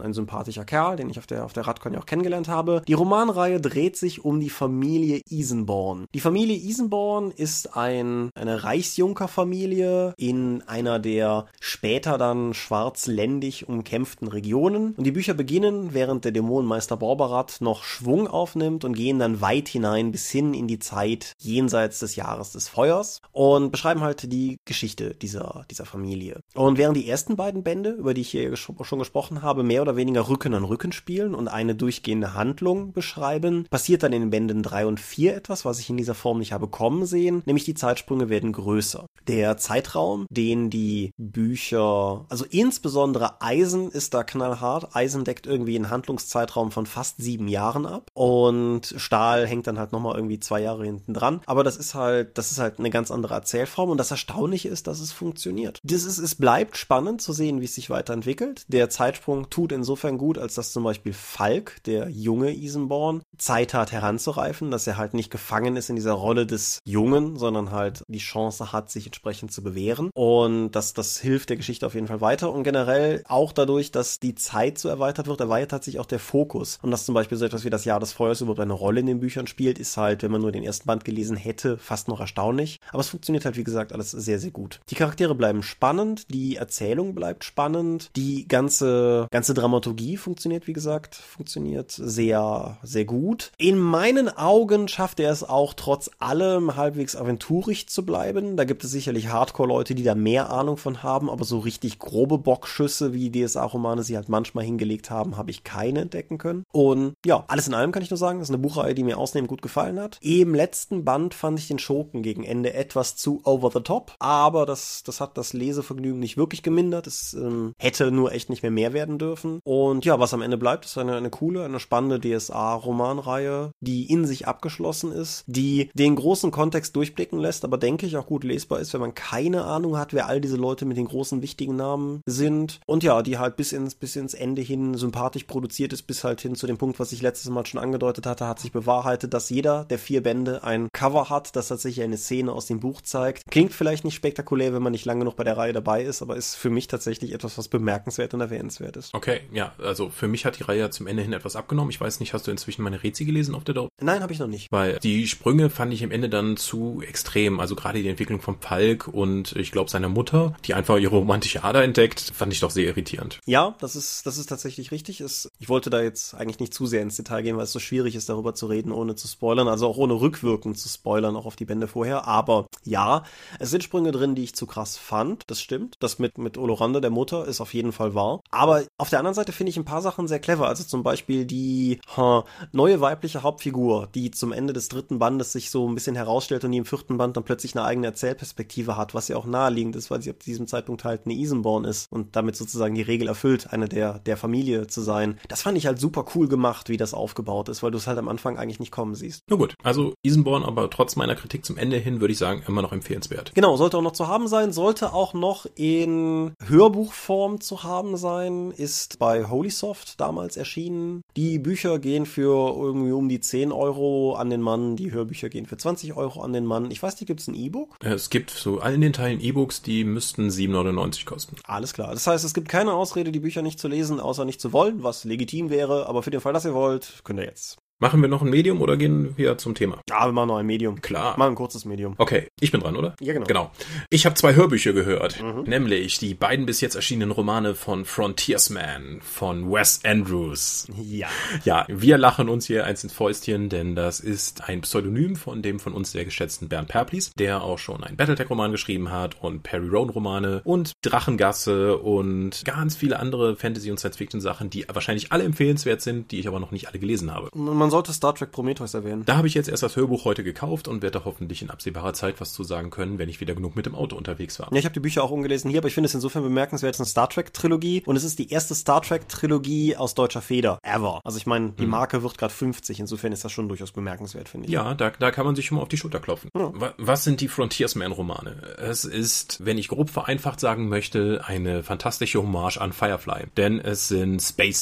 ein sympathischer Kerl, den ich auf der, auf der Radcon ja auch kennengelernt habe. Die Romanreihe dreht sich um die Familie Isenborn. Die Familie Isenborn ist ein, eine Reichsjunkerfamilie in einer der später dann schwarzländig umkämpften Regionen. Und die Bücher beginnen, während der Dämonenmeister Borbarat noch Schwung aufnimmt und gehen dann weit hinein bis hin in die Zeit jenseits des Jahres des Feuers und beschreiben halt die Geschichte dieser, dieser Familie. Und während die ersten beiden Bände, über die ich hier schon gesprochen habe, mehr oder weniger Rücken an Rücken spielen und eine durchgehende Handlung beschreiben, passiert dann in den Bänden 3 und 4 etwas, was ich in dieser Form nicht habe kommen sehen, nämlich die Zeitsprünge werden größer. Der Zeitraum, den die Bücher, also insbesondere Eisen ist da knallhart. Eisen deckt irgendwie einen Handlungszeitraum von fast sieben Jahren ab und Stahl hängt dann halt nochmal irgendwie zwei Jahre hinten dran. Aber das ist halt, das ist halt eine ganz andere Erzählform und das Erstaunliche ist, dass es funktioniert. Das ist, es bleibt spannend zu sehen, wie es sich weiterentwickelt. Der Zeitsprung tut insofern gut, als dass zum Beispiel Falk, der junge Isenborn, Zeit hat heranzureifen, dass er halt nicht gefangen ist in dieser Rolle des Jungen, sondern halt die Chance hat, sich entsprechend zu bewähren. Und das, das hilft der Geschichte auf jeden Fall weiter. Und generell auch dadurch, dass die Zeit so erweitert wird, erweitert sich auch der Fokus. Und dass zum Beispiel so etwas wie das Jahr des Feuers überhaupt eine Rolle in den Büchern spielt, ist halt, wenn man nur den ersten Band gelesen hätte, fast noch erstaunlich. Aber es funktioniert halt, wie gesagt, alles sehr, sehr gut. Die Charaktere bleiben spannend, die Erzählung bleibt spannend, die ganze, ganze Dramaturgie funktioniert, wie gesagt, funktioniert sehr, sehr gut. In meinen Augen schafft er es auch trotz allem halbwegs aventurig zu bleiben. Da gibt es sicherlich Hardcore-Leute, die da mehr Ahnung von haben, aber so richtig grobe Bockschüsse, wie DSA-Romane sie halt manchmal hingelegt haben, habe ich keine entdecken können. Und ja, alles in allem kann ich nur sagen, das ist eine Buchreihe, die mir ausnehmend gut gefallen hat. Im letzten Band fand ich den Schurken gegen Ende etwas zu over the top, aber das, das hat das Lesevergnügen nicht wirklich gemindert. Es ähm, hätte nur echt nicht mehr mehr werden dürfen. Und ja, was am Ende bleibt, ist eine, eine coole, eine spannende DSA-Romanreihe, die in sich abgeschlossen ist, die den großen Kontext durchblicken lässt, aber denke ich auch gut lesbar ist, wenn man keine Ahnung hat, wer all diese Leute mit den großen wichtigen Namen sind. Und ja, die halt bis ins, bis ins Ende hin sympathisch produziert ist, bis halt hin zu dem Punkt, was ich letztes Mal schon angedeutet hatte, hat sich bewahrheitet, dass jeder der vier Bände ein Cover hat, das tatsächlich eine Szene aus dem Buch zeigt. Klingt vielleicht nicht spektakulär, wenn man nicht lange noch bei der Reihe dabei ist, aber ist für mich tatsächlich etwas, was bemerkenswert und erwähnenswert ist. Okay, ja, also für mich hat die Reihe zum Ende hin etwas abgenommen. Ich weiß nicht, hast du inzwischen meine Rezi gelesen auf der Dort? Nein, habe ich noch nicht. Weil die Sprünge fand ich am Ende dann zu extrem. Also gerade die Entwicklung von Falk und ich glaube seiner Mutter, die einfach ihre romantische Ader entdeckt, fand ich doch sehr irritierend. Ja, das ist, das ist tatsächlich richtig. Es, ich wollte da jetzt eigentlich nicht zu sehr ins Detail gehen, weil es so schwierig ist, darüber zu reden, ohne zu spoilern. Also auch ohne rückwirkend zu spoilern, auch auf die Bände vorher. Aber ja, es sind Sprünge drin, die ich zu krass fand. Das stimmt. Das mit, mit Olorande, der Mutter, ist auf jeden Fall wahr. Aber auf der anderen Seite finde ich ein paar Sachen sehr clever. Also zum Beispiel die ha, neue weibliche Hauptfigur, die zum Ende des dritten Bandes sich so ein bisschen herausstellt und die im vierten Band dann plötzlich eine eigene Erzählperspektive hat, was ja auch naheliegend ist, weil sie ab diesem Zeitpunkt halt eine Isenborn ist und damit sozusagen die Regel erfüllt, eine der, der Familie zu sein. Das fand ich halt super cool gemacht, wie das aufgebaut ist, weil du es halt am Anfang eigentlich nicht kommen siehst. Na gut, also Isenborn, aber trotz meiner Kritik zum Ende hin würde ich sagen, immer noch empfehlenswert. Genau, sollte auch noch zu haben sein, sollte auch noch in Hörbuchform zu haben sein, ist bei Holysoft damals erschienen. Die Bücher gehen für irgendwie um die 10 Euro an den Mann, die Hörbücher gehen für 20 Euro an den Mann. Ich weiß nicht, gibt es ein E-Book? Es gibt so allen den Teilen E-Books, die müssten 7,99 kosten. Alles klar. Das heißt, es gibt keine Ausrede, die Bücher nicht zu lesen, außer nicht zu wollen, was legitim wäre, aber für den Fall, dass ihr wollt, könnt ihr jetzt Machen wir noch ein Medium oder gehen wir zum Thema? Ja, wir machen noch ein Medium. Klar. Mal ein kurzes Medium. Okay, ich bin dran, oder? Ja, genau. Genau. Ich habe zwei Hörbücher gehört, nämlich die beiden bis jetzt erschienenen Romane von Frontiersman von Wes Andrews. Ja. Ja, wir lachen uns hier eins ins Fäustchen, denn das ist ein Pseudonym von dem von uns sehr geschätzten Bernd Perplis, der auch schon einen Battletech-Roman geschrieben hat und Perry Roan-Romane und Drachengasse und ganz viele andere Fantasy- und Science-Fiction-Sachen, die wahrscheinlich alle empfehlenswert sind, die ich aber noch nicht alle gelesen habe. Man sollte Star Trek Prometheus erwähnen. Da habe ich jetzt erst das Hörbuch heute gekauft und werde da hoffentlich in absehbarer Zeit was zu sagen können, wenn ich wieder genug mit dem Auto unterwegs war. Ja, ich habe die Bücher auch ungelesen hier, aber ich finde es insofern bemerkenswert, es ist eine Star Trek Trilogie und es ist die erste Star Trek Trilogie aus deutscher Feder ever. Also ich meine, die Marke wird gerade 50, insofern ist das schon durchaus bemerkenswert, finde ich. Ja, da, da kann man sich schon mal auf die Schulter klopfen. Wa- Was sind die Frontiersman-Romane? Es ist, wenn ich grob vereinfacht sagen möchte, eine fantastische Hommage an Firefly. Denn es sind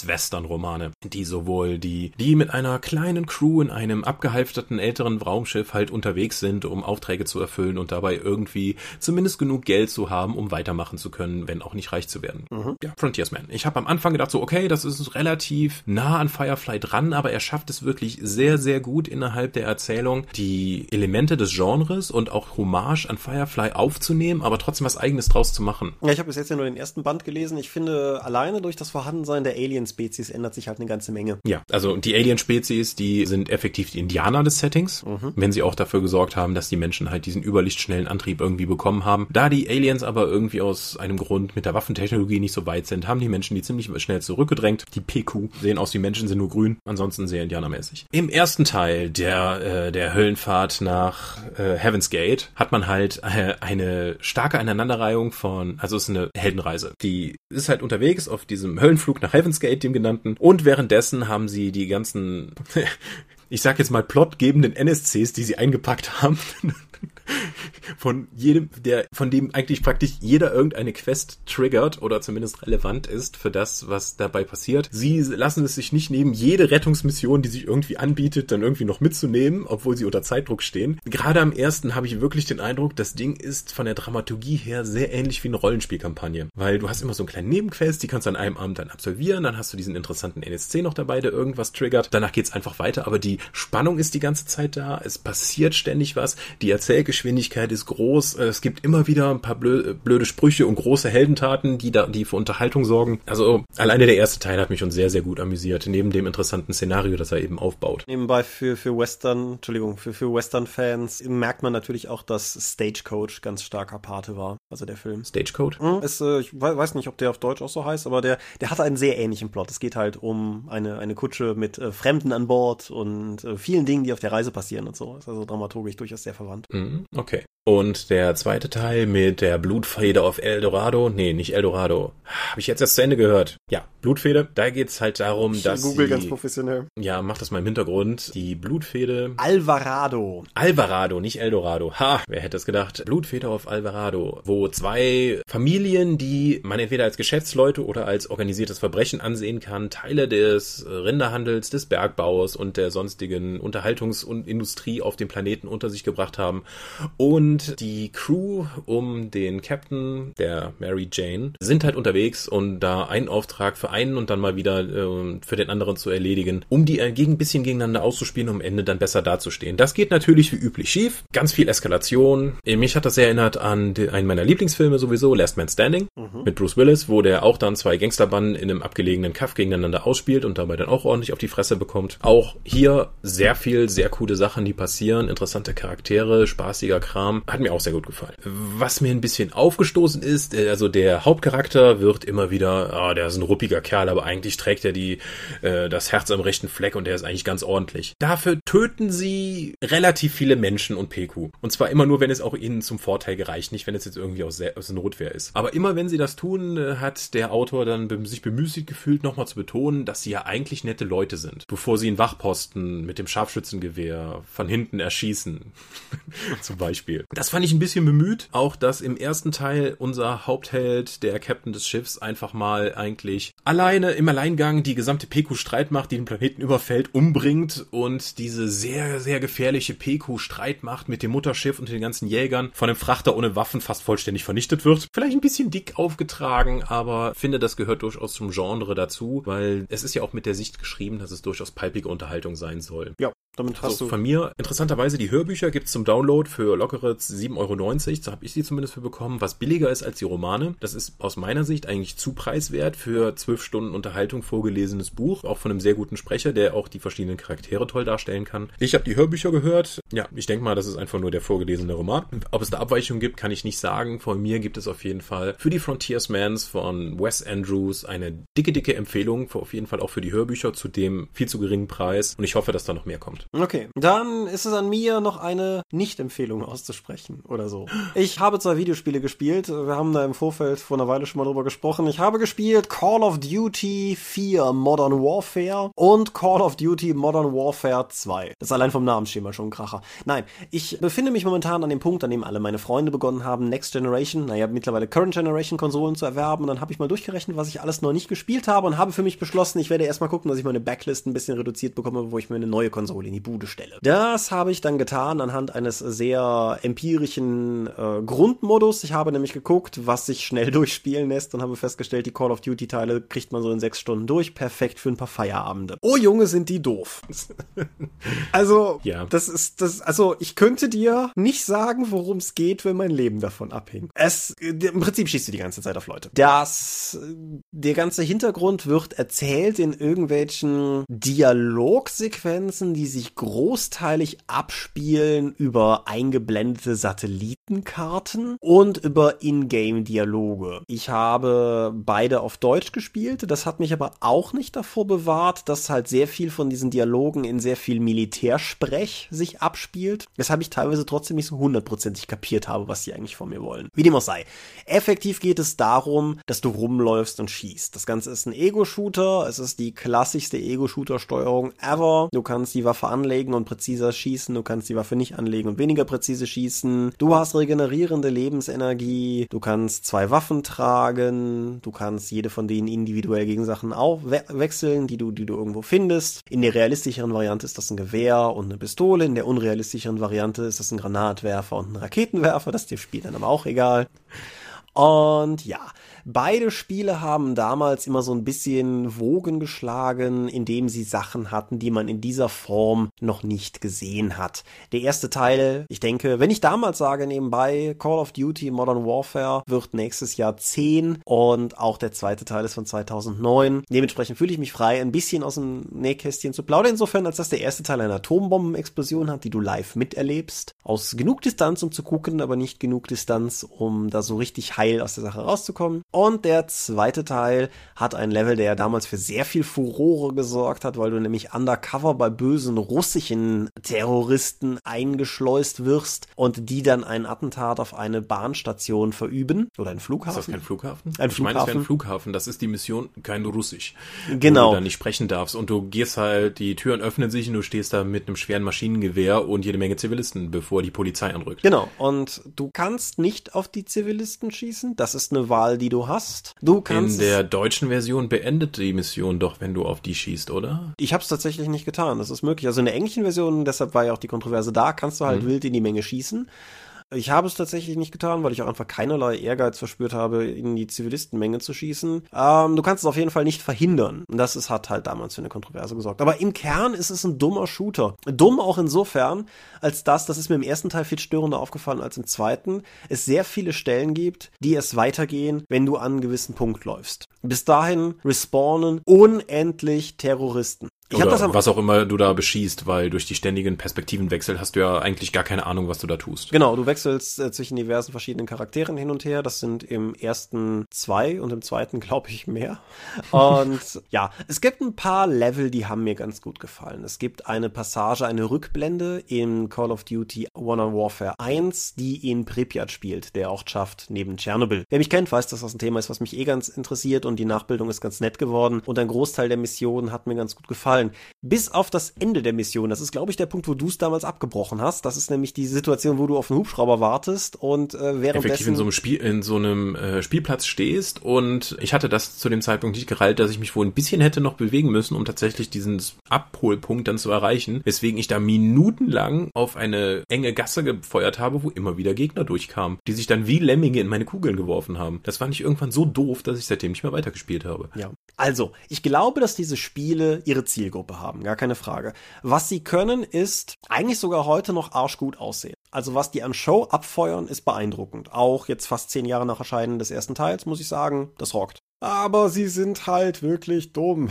Space-Western-Romane, die sowohl die, die mit einer kleinen Crew in einem abgehalfterten älteren Raumschiff halt unterwegs sind, um Aufträge zu erfüllen und dabei irgendwie zumindest genug Geld zu haben, um weitermachen zu können, wenn auch nicht reich zu werden. Ja, Frontiersman. Ich habe am Anfang gedacht so, okay, das ist relativ nah an Firefly dran, aber er schafft es wirklich sehr, sehr gut innerhalb der Erzählung, die Elemente des Genres und auch Hommage an Firefly aufzunehmen, aber trotzdem was eigenes draus zu machen. Ja, ich habe bis jetzt ja nur den ersten Band gelesen. Ich finde, alleine durch das Vorhandensein der Alien-Spezies ändert sich halt eine ganze Menge. Ja, also die Alien-Spezies, die sind effektiv die Indianer des Settings, wenn sie auch dafür gesorgt haben, dass die Menschen halt diesen überlichtschnellen Antrieb irgendwie bekommen haben. Da die Aliens aber irgendwie aus einem Grund mit der Waffentechnologie nicht so weit sind, haben die Menschen die ziemlich schnell zurückgedrängt. Die PQ sehen aus wie Menschen, sind nur grün, ansonsten sehr indianermäßig. Im ersten Teil der, äh, der Höllenfahrt nach äh, Heaven's Gate hat man halt äh, eine starke Aneinanderreihung von, also es ist eine Heldenreise. Die ist halt unterwegs auf diesem Höllenflug nach Heaven's Gate, dem genannten, und währenddessen haben sie die ganzen, へえ。Ich sag jetzt mal plotgebenden NSCs, die sie eingepackt haben, von jedem, der, von dem eigentlich praktisch jeder irgendeine Quest triggert oder zumindest relevant ist für das, was dabei passiert. Sie lassen es sich nicht nehmen, jede Rettungsmission, die sich irgendwie anbietet, dann irgendwie noch mitzunehmen, obwohl sie unter Zeitdruck stehen. Gerade am ersten habe ich wirklich den Eindruck, das Ding ist von der Dramaturgie her sehr ähnlich wie eine Rollenspielkampagne, weil du hast immer so einen kleinen Nebenquest, die kannst du an einem Abend dann absolvieren, dann hast du diesen interessanten NSC noch dabei, der irgendwas triggert, danach geht's einfach weiter, aber die Spannung ist die ganze Zeit da, es passiert ständig was, die Erzählgeschwindigkeit ist groß, es gibt immer wieder ein paar blö blöde Sprüche und große Heldentaten, die da, die für Unterhaltung sorgen. Also alleine der erste Teil hat mich schon sehr, sehr gut amüsiert, neben dem interessanten Szenario, das er eben aufbaut. Nebenbei für, für Western, Entschuldigung, für, für Western-Fans merkt man natürlich auch, dass Stagecoach ganz starker Pate war, also der Film. Stagecode? Hm, Ist, äh, ich we- weiß nicht, ob der auf Deutsch auch so heißt, aber der, der hatte einen sehr ähnlichen Plot. Es geht halt um eine, eine Kutsche mit äh, Fremden an Bord und äh, vielen Dingen, die auf der Reise passieren und so. Ist also dramaturgisch durchaus sehr verwandt. Mhm, Okay. Und der zweite Teil mit der Blutfede auf Eldorado, nee, nicht Eldorado. Habe ich jetzt erst zu Ende gehört. Ja, Blutfede. Da geht's halt darum, Ich dass google sie, ganz professionell. ja, mach das mal im Hintergrund. Die Blutfede Alvarado. Alvarado, nicht Eldorado. Ha, wer hätte es gedacht? Blutfeder auf Alvarado, wo zwei Familien, die man entweder als Geschäftsleute oder als organisiertes Verbrechen ansehen kann, Teile des Rinderhandels, des Bergbaus und der sonstigen Unterhaltungs- und Industrie auf dem Planeten unter sich gebracht haben und die Crew um den Captain, der Mary Jane, sind halt unterwegs und da einen Auftrag für einen und dann mal wieder äh, für den anderen zu erledigen, um die äh, gegen ein bisschen gegeneinander auszuspielen, um am Ende dann besser dazustehen. Das geht natürlich wie üblich schief. Ganz viel Eskalation. Äh, Mich hat das sehr erinnert an den, einen meiner Lieblingsfilme sowieso, Last Man Standing, mit Bruce Willis, wo der auch dann zwei Gangsterbanden in einem abgelegenen Kaff gegeneinander ausspielt und dabei dann auch ordentlich auf die Fresse bekommt. Auch hier sehr viel, sehr coole Sachen, die passieren, interessante Charaktere, spaßiger Kram. Hat mir auch sehr gut gefallen. Was mir ein bisschen aufgestoßen ist, äh, also der Hauptcharakter wird immer wieder, ah, der ist ein ruppiger Kerl, aber eigentlich trägt er die, äh, das Herz am rechten Fleck und der ist eigentlich ganz ordentlich. Dafür töten sie relativ viele Menschen und PQ. Und zwar immer nur, wenn es auch ihnen zum Vorteil gereicht, nicht wenn es jetzt irgendwie aus, aus Notwehr ist. Aber immer wenn sie das tun, äh, hat der Autor dann sich bemüßigt gefühlt, nochmal zu betonen, dass sie ja eigentlich nette Leute sind. Bevor sie einen Wachposten mit dem Scharfschützengewehr von hinten erschießen. Zum Beispiel. Das fand ich ein bisschen bemüht. Auch, dass im ersten Teil unser Hauptheld, der Captain des Schiffs, einfach mal eigentlich alleine im Alleingang die gesamte PQ-Streitmacht, die den Planeten überfällt, umbringt und diese sehr, sehr gefährliche PQ-Streitmacht mit dem Mutterschiff und den ganzen Jägern von einem Frachter ohne Waffen fast vollständig vernichtet wird. Vielleicht ein bisschen dick aufgetragen, aber finde, das gehört durchaus zum Genre dazu, weil es ist ja auch mit der Sicht geschrieben, dass es durchaus palpige Unterhaltung sein soll. Ja, damit hast also du. von mir interessanterweise die Hörbücher gibt's zum Download für lockere 7,90 Euro. So habe ich sie zumindest für bekommen, was billiger ist als die Romane. Das ist aus meiner Sicht eigentlich zu preiswert für zwölf Stunden Unterhaltung vorgelesenes Buch, auch von einem sehr guten Sprecher, der auch die verschiedenen Charaktere toll darstellen kann. Ich habe die Hörbücher gehört. Ja, ich denke mal, das ist einfach nur der vorgelesene Roman. Ob es da Abweichungen gibt, kann ich nicht sagen. Von mir gibt es auf jeden Fall für die Frontiersmans von Wes Andrews eine dicke, dicke Empfehlung, auf jeden Fall auch für die Hörbücher zu dem viel zu geringen Preis. Und ich hoffe, dass da noch mehr kommt. Okay, dann ist es an mir, noch eine Nicht-Empfehlung auszusprechen oder so. Ich habe zwei Videospiele gespielt. Wir haben da im Vorfeld vor einer Weile schon mal drüber gesprochen. Ich habe gespielt Call of Duty 4 Modern Warfare und Call of Duty Modern Warfare 2. Das ist allein vom Namensschema schon ein Kracher. Nein, ich befinde mich momentan an dem Punkt, an dem alle meine Freunde begonnen haben, Next Generation, naja, mittlerweile Current Generation Konsolen zu erwerben. Und dann habe ich mal durchgerechnet, was ich alles noch nicht gespielt habe und habe für mich beschlossen, ich werde erstmal gucken, dass ich meine Backlist ein bisschen reduziert bekomme, bevor ich mir eine neue Konsole in die Bude stelle. Das habe ich dann getan anhand eines sehr empirischen äh, Grundmodus. Ich habe nämlich geguckt, was sich schnell durchspielen lässt und habe festgestellt, die Call of Duty Teile kriegt man so in sechs Stunden durch. Perfekt für ein paar Feierabende. Oh Junge, sind die doof. also, Ja. das ist das, also ich könnte dir nicht sagen, worum es geht, wenn mein Leben davon abhing. Es, im Prinzip schießt du die ganze Zeit auf Leute. Das, der ganze Hintergrund wird erzählt in irgendwelchen Dialogsequenzen, die sich großteilig abspielen über eingeblendete Satellitenkarten und über Ingame-Dialoge. Ich habe beide auf Deutsch gespielt. Das hat mich aber auch nicht davor bewahrt, dass halt sehr viel von diesen Dialogen in sehr viel Militärsprech sich abspielt. Weshalb ich teilweise trotzdem nicht so hundertprozentig kapiert habe, was sie eigentlich von mir wollen. Wie dem auch sei. Effektiv geht es darum, dass du rumläufst und schießt. Das Ganze ist ein Ego-Shooter. Es ist die klassischste Ego-Shooter-Steuerung ever. Du kannst die Waffe anlegen und präziser schießen. Du kannst die Waffe nicht anlegen und weniger präzise schießen. Du hast regenerierende Lebensenergie. Du kannst zwei Waffen tragen. Du kannst jede von denen individuell gegen Sachen aufwechseln, die du, die du irgendwo findest. In der realistischeren Variante ist das ein Gewehr und eine Pistole. In der unrealistischeren Variante ist das ein Granatwerfer und ein Raketenwerfer. Das ist dem Spiel dann aber auch egal. Und ja, beide Spiele haben damals immer so ein bisschen Wogen geschlagen, indem sie Sachen hatten, die man in dieser Form noch nicht gesehen hat. Der erste Teil, ich denke, wenn ich damals sage nebenbei, Call of Duty Modern Warfare wird nächstes Jahr 10 und auch der zweite Teil ist von 2009. Dementsprechend fühle ich mich frei, ein bisschen aus dem Nähkästchen zu plaudern, insofern, als dass der erste Teil eine Atombombenexplosion hat, die du live miterlebst. Aus genug Distanz, um zu gucken, aber nicht genug Distanz, um da so richtig heil aus der Sache rauszukommen. Und der zweite Teil hat ein Level, der damals für sehr viel Furore gesorgt hat, weil du nämlich undercover bei bösen russischen Terroristen eingeschleust wirst und die dann ein Attentat auf eine Bahnstation verüben oder einen Flughafen. Ist das kein Flughafen? Ein ich meine, es wäre Flughafen. ein Flughafen. Das ist die Mission, kein Russisch. Genau. Wo du dann nicht sprechen darfst. Und du gehst halt, die Türen öffnen sich und du stehst da mit einem schweren Maschinengewehr und jede Menge Zivilisten, bevor die Polizei anrückt. Genau, und du kannst nicht auf die Zivilisten schießen. Das ist eine Wahl, die du hast. Du kannst. In der deutschen Version beendet die Mission doch, wenn du auf die schießt, oder? Ich habe es tatsächlich nicht getan. Das ist möglich. Also in der englischen Version, deshalb war ja auch die Kontroverse da, kannst du halt wild in die Menge schießen. Ich habe es tatsächlich nicht getan, weil ich auch einfach keinerlei Ehrgeiz verspürt habe, in die Zivilistenmenge zu schießen. Ähm, du kannst es auf jeden Fall nicht verhindern. Und Das ist, hat halt damals für eine Kontroverse gesorgt. Aber im Kern ist es ein dummer Shooter. Dumm auch insofern, als dass, das ist mir im ersten Teil viel störender aufgefallen als im zweiten, es sehr viele Stellen gibt, die es weitergehen, wenn du an einen gewissen Punkt läufst. Bis dahin respawnen unendlich Terroristen. Ich Oder das am was auch immer du da beschießt, weil durch die ständigen Perspektivenwechsel hast du ja eigentlich gar keine Ahnung, was du da tust. Genau, du wechselst äh, zwischen diversen verschiedenen Charakteren hin und her. Das sind im ersten zwei und im zweiten, glaube ich, mehr. Und ja, es gibt ein paar Level, die haben mir ganz gut gefallen. Es gibt eine Passage, eine Rückblende in Call of Duty Modern Warfare 1, die in Pripyat spielt, der Ortschaft neben Tschernobyl. Wer mich kennt, weiß, dass das ein Thema ist, was mich eh ganz interessiert und die Nachbildung ist ganz nett geworden und ein Großteil der Missionen hat mir ganz gut gefallen. Gefallen. Bis auf das Ende der Mission. Das ist, glaube ich, der Punkt, wo du es damals abgebrochen hast. Das ist nämlich die Situation, wo du auf einen Hubschrauber wartest und äh, währenddessen... Effektiv in so einem Spiel, in so einem äh, Spielplatz stehst und ich hatte das zu dem Zeitpunkt nicht gereilt, dass ich mich wohl ein bisschen hätte noch bewegen müssen, um tatsächlich diesen Abholpunkt dann zu erreichen, weswegen ich da minutenlang auf eine enge Gasse gefeuert habe, wo immer wieder Gegner durchkamen, die sich dann wie Lemminge in meine Kugeln geworfen haben. Das fand ich irgendwann so doof, dass ich seitdem nicht mehr weitergespielt habe. Ja. Also, ich glaube, dass diese Spiele ihre Zielgruppe haben, gar keine Frage. Was sie können, ist eigentlich sogar heute noch arschgut aussehen. Also was die an Show abfeuern, ist beeindruckend. Auch jetzt fast zehn Jahre nach Erscheinen des ersten Teils, muss ich sagen, das rockt aber sie sind halt wirklich dumm.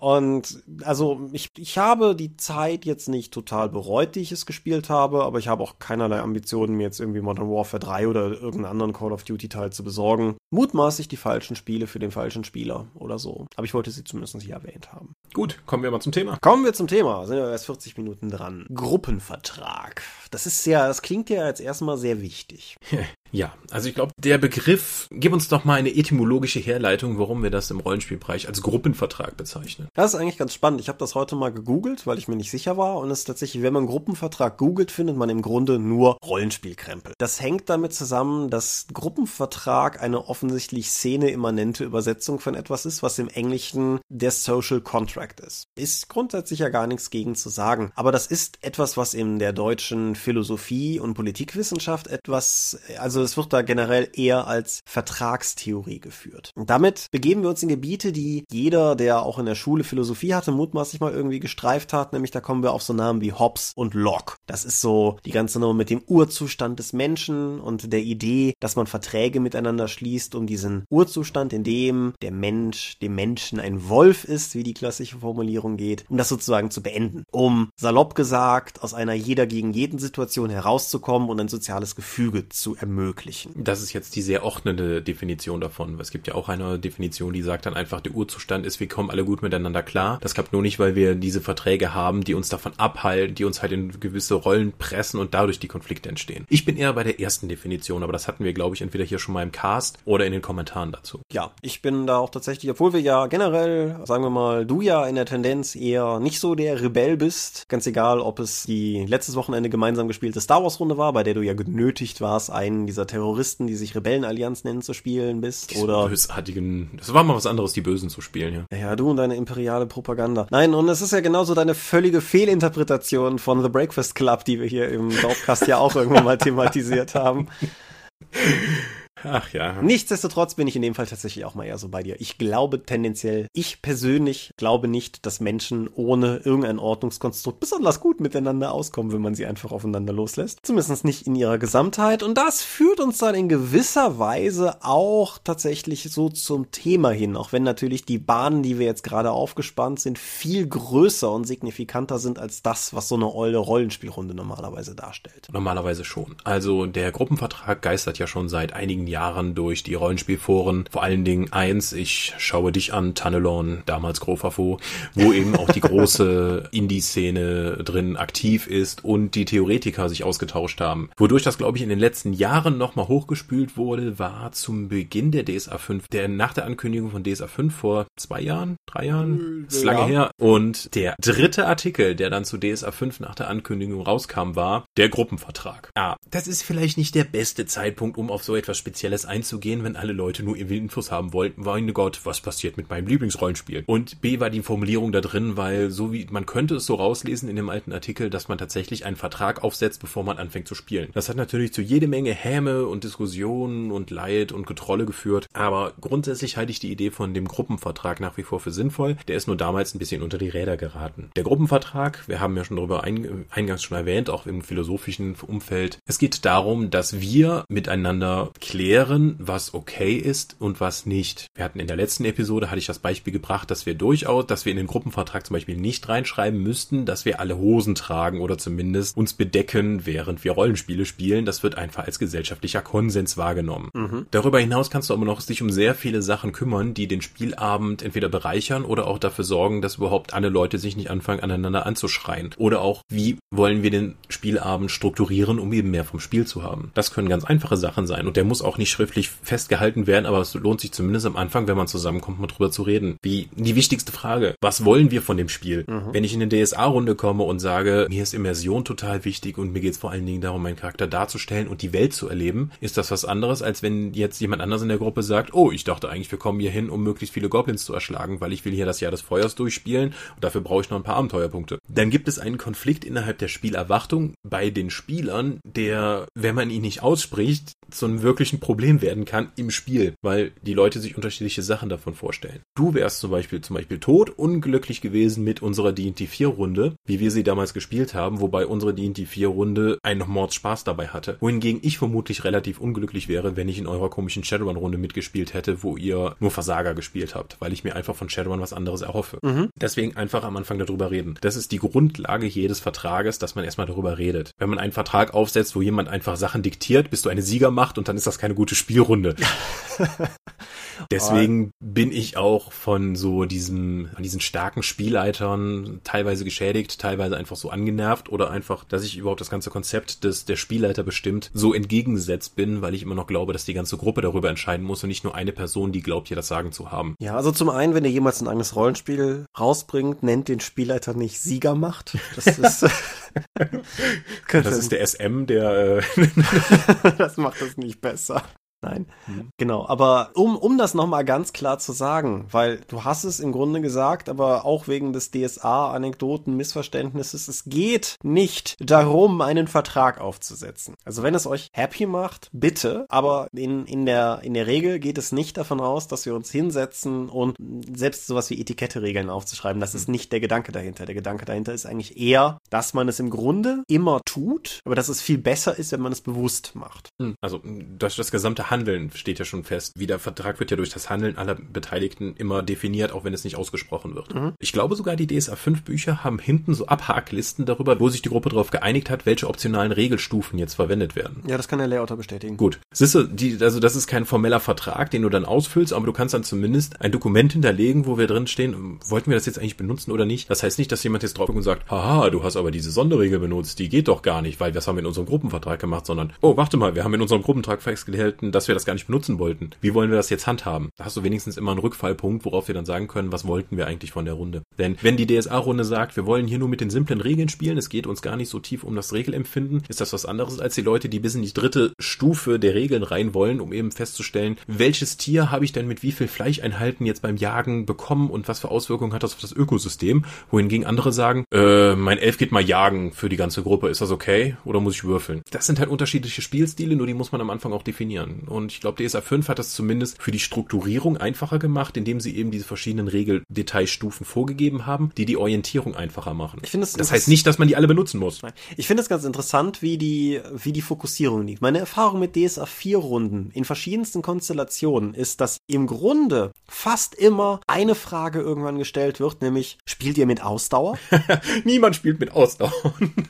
Und also ich, ich habe die Zeit jetzt nicht total bereut, die ich es gespielt habe, aber ich habe auch keinerlei Ambitionen, mir jetzt irgendwie Modern Warfare 3 oder irgendeinen anderen Call of Duty Teil zu besorgen. Mutmaßlich die falschen Spiele für den falschen Spieler oder so. Aber ich wollte sie zumindest hier erwähnt haben. Gut, kommen wir mal zum Thema. Kommen wir zum Thema. Sind wir erst 40 Minuten dran. Gruppenvertrag. Das ist ja, das klingt ja jetzt erstmal sehr wichtig. Ja, also ich glaube, der Begriff, gib uns doch mal eine etymologische Herleitung, warum wir das im Rollenspielbereich als Gruppenvertrag bezeichnen. Das ist eigentlich ganz spannend. Ich habe das heute mal gegoogelt, weil ich mir nicht sicher war. Und es ist tatsächlich, wenn man Gruppenvertrag googelt, findet man im Grunde nur Rollenspielkrempel. Das hängt damit zusammen, dass Gruppenvertrag eine offensichtlich szene-immanente Übersetzung von etwas ist, was im Englischen der Social Contract ist. Ist grundsätzlich ja gar nichts gegen zu sagen. Aber das ist etwas, was in der deutschen Philosophie und Politikwissenschaft etwas, also es wird da generell eher als Vertragstheorie geführt. Und damit begeben wir uns in Gebiete, die jeder, der auch in der Schule Philosophie hatte, mutmaßlich mal irgendwie gestreift hat, nämlich da kommen wir auf so Namen wie Hobbes und Locke. Das ist so die ganze Nummer mit dem Urzustand des Menschen und der Idee, dass man Verträge miteinander schließt, um diesen Urzustand, in dem der Mensch dem Menschen ein Wolf ist, wie die klassische Formulierung geht, um das sozusagen zu beenden. Um salopp gesagt, aus einer jeder gegen jeden Situation herauszukommen und ein soziales Gefüge zu ermöglichen. Das ist jetzt die sehr ordnende Definition davon. Es gibt ja auch eine Definition, die sagt dann einfach, der Urzustand ist, wir kommen alle gut miteinander klar. Das klappt nur nicht, weil wir diese Verträge haben, die uns davon abhalten, die uns halt in gewisse Rollen pressen und dadurch die Konflikte entstehen. Ich bin eher bei der ersten Definition, aber das hatten wir, glaube ich, entweder hier schon mal im Cast oder in den Kommentaren dazu. Ja, ich bin da auch tatsächlich, obwohl wir ja generell, sagen wir mal, du ja in der Tendenz eher nicht so der Rebell bist, ganz egal, ob es die letztes Wochenende gemeinsam gespielte Star Wars Runde war, bei der du ja genötigt warst, einen dieser Terroristen, die sich Rebellenallianz nennen, zu spielen bist. Diese oder bösartigen. Das war mal was anderes, die Bösen zu spielen, ja. Ja, du und deine imperiale Propaganda. Nein, und es ist ja genauso deine völlige Fehlinterpretation von The Breakfast Club, die wir hier im Dorfcast ja auch irgendwann mal thematisiert haben. Ach ja. Nichtsdestotrotz bin ich in dem Fall tatsächlich auch mal eher so bei dir. Ich glaube tendenziell, ich persönlich glaube nicht, dass Menschen ohne irgendein Ordnungskonstrukt besonders gut miteinander auskommen, wenn man sie einfach aufeinander loslässt. Zumindest nicht in ihrer Gesamtheit. Und das führt uns dann in gewisser Weise auch tatsächlich so zum Thema hin. Auch wenn natürlich die Bahnen, die wir jetzt gerade aufgespannt sind, viel größer und signifikanter sind als das, was so eine olle Rollenspielrunde normalerweise darstellt. Normalerweise schon. Also der Gruppenvertrag geistert ja schon seit einigen Jahren Jahren durch die Rollenspielforen. Vor allen Dingen eins, ich schaue dich an, Tannelon, damals Grofafo, wo eben auch die große Indie-Szene drin aktiv ist und die Theoretiker sich ausgetauscht haben. Wodurch das, glaube ich, in den letzten Jahren nochmal hochgespült wurde, war zum Beginn der DSA 5, der nach der Ankündigung von DSA 5 vor zwei Jahren, drei Jahren, ist lange her. Und der dritte Artikel, der dann zu DSA 5 nach der Ankündigung rauskam, war der Gruppenvertrag. Ja, das ist vielleicht nicht der beste Zeitpunkt, um auf so etwas speziell Spezielles einzugehen, wenn alle Leute nur irgendwie Infos haben wollten. Meine Gott, was passiert mit meinem Lieblingsrollenspiel? Und B war die Formulierung da drin, weil so wie man könnte es so rauslesen in dem alten Artikel, dass man tatsächlich einen Vertrag aufsetzt, bevor man anfängt zu spielen. Das hat natürlich zu jede Menge Häme und Diskussionen und Leid und Getrolle geführt. Aber grundsätzlich halte ich die Idee von dem Gruppenvertrag nach wie vor für sinnvoll. Der ist nur damals ein bisschen unter die Räder geraten. Der Gruppenvertrag, wir haben ja schon darüber eingangs schon erwähnt, auch im philosophischen Umfeld. Es geht darum, dass wir miteinander klären, erklären, was okay ist und was nicht. Wir hatten in der letzten Episode, hatte ich das Beispiel gebracht, dass wir durchaus, dass wir in den Gruppenvertrag zum Beispiel nicht reinschreiben müssten, dass wir alle Hosen tragen oder zumindest uns bedecken, während wir Rollenspiele spielen. Das wird einfach als gesellschaftlicher Konsens wahrgenommen. Mhm. Darüber hinaus kannst du aber noch sich um sehr viele Sachen kümmern, die den Spielabend entweder bereichern oder auch dafür sorgen, dass überhaupt alle Leute sich nicht anfangen, aneinander anzuschreien. Oder auch, wie wollen wir den Spielabend strukturieren, um eben mehr vom Spiel zu haben. Das können ganz einfache Sachen sein und der muss auch auch nicht schriftlich festgehalten werden, aber es lohnt sich zumindest am Anfang, wenn man zusammenkommt, mal drüber zu reden. Wie die wichtigste Frage, was wollen wir von dem Spiel? Mhm. Wenn ich in eine DSA-Runde komme und sage, mir ist Immersion total wichtig und mir geht es vor allen Dingen darum, meinen Charakter darzustellen und die Welt zu erleben, ist das was anderes, als wenn jetzt jemand anders in der Gruppe sagt, oh, ich dachte eigentlich, wir kommen hier hin, um möglichst viele Goblins zu erschlagen, weil ich will hier das Jahr des Feuers durchspielen und dafür brauche ich noch ein paar Abenteuerpunkte. Dann gibt es einen Konflikt innerhalb der Spielerwartung bei den Spielern, der, wenn man ihn nicht ausspricht, zu einem wirklichen Problem werden kann im Spiel, weil die Leute sich unterschiedliche Sachen davon vorstellen. Du wärst zum Beispiel zum Beispiel tot unglücklich gewesen mit unserer D&D 4 Runde, wie wir sie damals gespielt haben, wobei unsere D&D 4 Runde einen Mordspaß dabei hatte. Wohingegen ich vermutlich relativ unglücklich wäre, wenn ich in eurer komischen Shadowrun Runde mitgespielt hätte, wo ihr nur Versager gespielt habt, weil ich mir einfach von Shadowrun was anderes erhoffe. Mhm. Deswegen einfach am Anfang darüber reden. Das ist die Grundlage jedes Vertrages, dass man erstmal darüber redet. Wenn man einen Vertrag aufsetzt, wo jemand einfach Sachen diktiert, bist du eine Siegermacht und dann ist das keine gute Spielrunde. Deswegen bin ich auch von so diesem, diesen starken Spielleitern teilweise geschädigt, teilweise einfach so angenervt oder einfach, dass ich überhaupt das ganze Konzept des, der Spielleiter bestimmt so entgegengesetzt bin, weil ich immer noch glaube, dass die ganze Gruppe darüber entscheiden muss und nicht nur eine Person, die glaubt, hier das Sagen zu haben. Ja, also zum einen, wenn ihr jemals ein eigenes Rollenspiel rausbringt, nennt den Spielleiter nicht Siegermacht. Das ist, das ist der SM, der, äh das macht es nicht besser. Nein. Mhm. Genau. Aber um, um das nochmal ganz klar zu sagen, weil du hast es im Grunde gesagt, aber auch wegen des DSA-Anekdoten, Missverständnisses, es geht nicht darum, einen Vertrag aufzusetzen. Also wenn es euch happy macht, bitte, aber in, in, der, in der Regel geht es nicht davon aus, dass wir uns hinsetzen und selbst sowas wie Etikette-Regeln aufzuschreiben. Das ist nicht der Gedanke dahinter. Der Gedanke dahinter ist eigentlich eher, dass man es im Grunde immer tut, aber dass es viel besser ist, wenn man es bewusst macht. Hm. Also das, das gesamte Handeln steht ja schon fest. Wie der Vertrag wird ja durch das Handeln aller Beteiligten immer definiert, auch wenn es nicht ausgesprochen wird. Mhm. Ich glaube sogar, die DSA 5 Bücher haben hinten so Abhaklisten darüber, wo sich die Gruppe darauf geeinigt hat, welche optionalen Regelstufen jetzt verwendet werden. Ja, das kann der Layouter bestätigen. Gut. Siehste, die, also das ist kein formeller Vertrag, den du dann ausfüllst, aber du kannst dann zumindest ein Dokument hinterlegen, wo wir drin stehen, wollten wir das jetzt eigentlich benutzen oder nicht? Das heißt nicht, dass jemand jetzt drauf und sagt, haha, du hast aber diese Sonderregel benutzt, die geht doch gar nicht, weil das haben wir in unserem Gruppenvertrag gemacht, sondern, oh, warte mal, wir haben in unserem Gruppenvertrag festgehalten, dass wir das gar nicht benutzen wollten. Wie wollen wir das jetzt handhaben? Da hast du wenigstens immer einen Rückfallpunkt, worauf wir dann sagen können, was wollten wir eigentlich von der Runde. Denn wenn die DSA-Runde sagt, wir wollen hier nur mit den simplen Regeln spielen, es geht uns gar nicht so tief um das Regelempfinden, ist das was anderes als die Leute, die bis in die dritte Stufe der Regeln rein wollen, um eben festzustellen, welches Tier habe ich denn mit wie viel Fleischeinhalten jetzt beim Jagen bekommen und was für Auswirkungen hat das auf das Ökosystem, wohingegen andere sagen, äh, mein Elf geht mal jagen für die ganze Gruppe, ist das okay oder muss ich würfeln? Das sind halt unterschiedliche Spielstile, nur die muss man am Anfang auch definieren. Und ich glaube, DSA 5 hat das zumindest für die Strukturierung einfacher gemacht, indem sie eben diese verschiedenen Regeldetailstufen vorgegeben haben, die die Orientierung einfacher machen. Ich finde das heißt nicht, dass man die alle benutzen muss. Ich finde es ganz interessant, wie die, wie die Fokussierung liegt. Meine Erfahrung mit DSA 4 Runden in verschiedensten Konstellationen ist, dass im Grunde fast immer eine Frage irgendwann gestellt wird, nämlich, spielt ihr mit Ausdauer? Niemand spielt mit Ausdauer.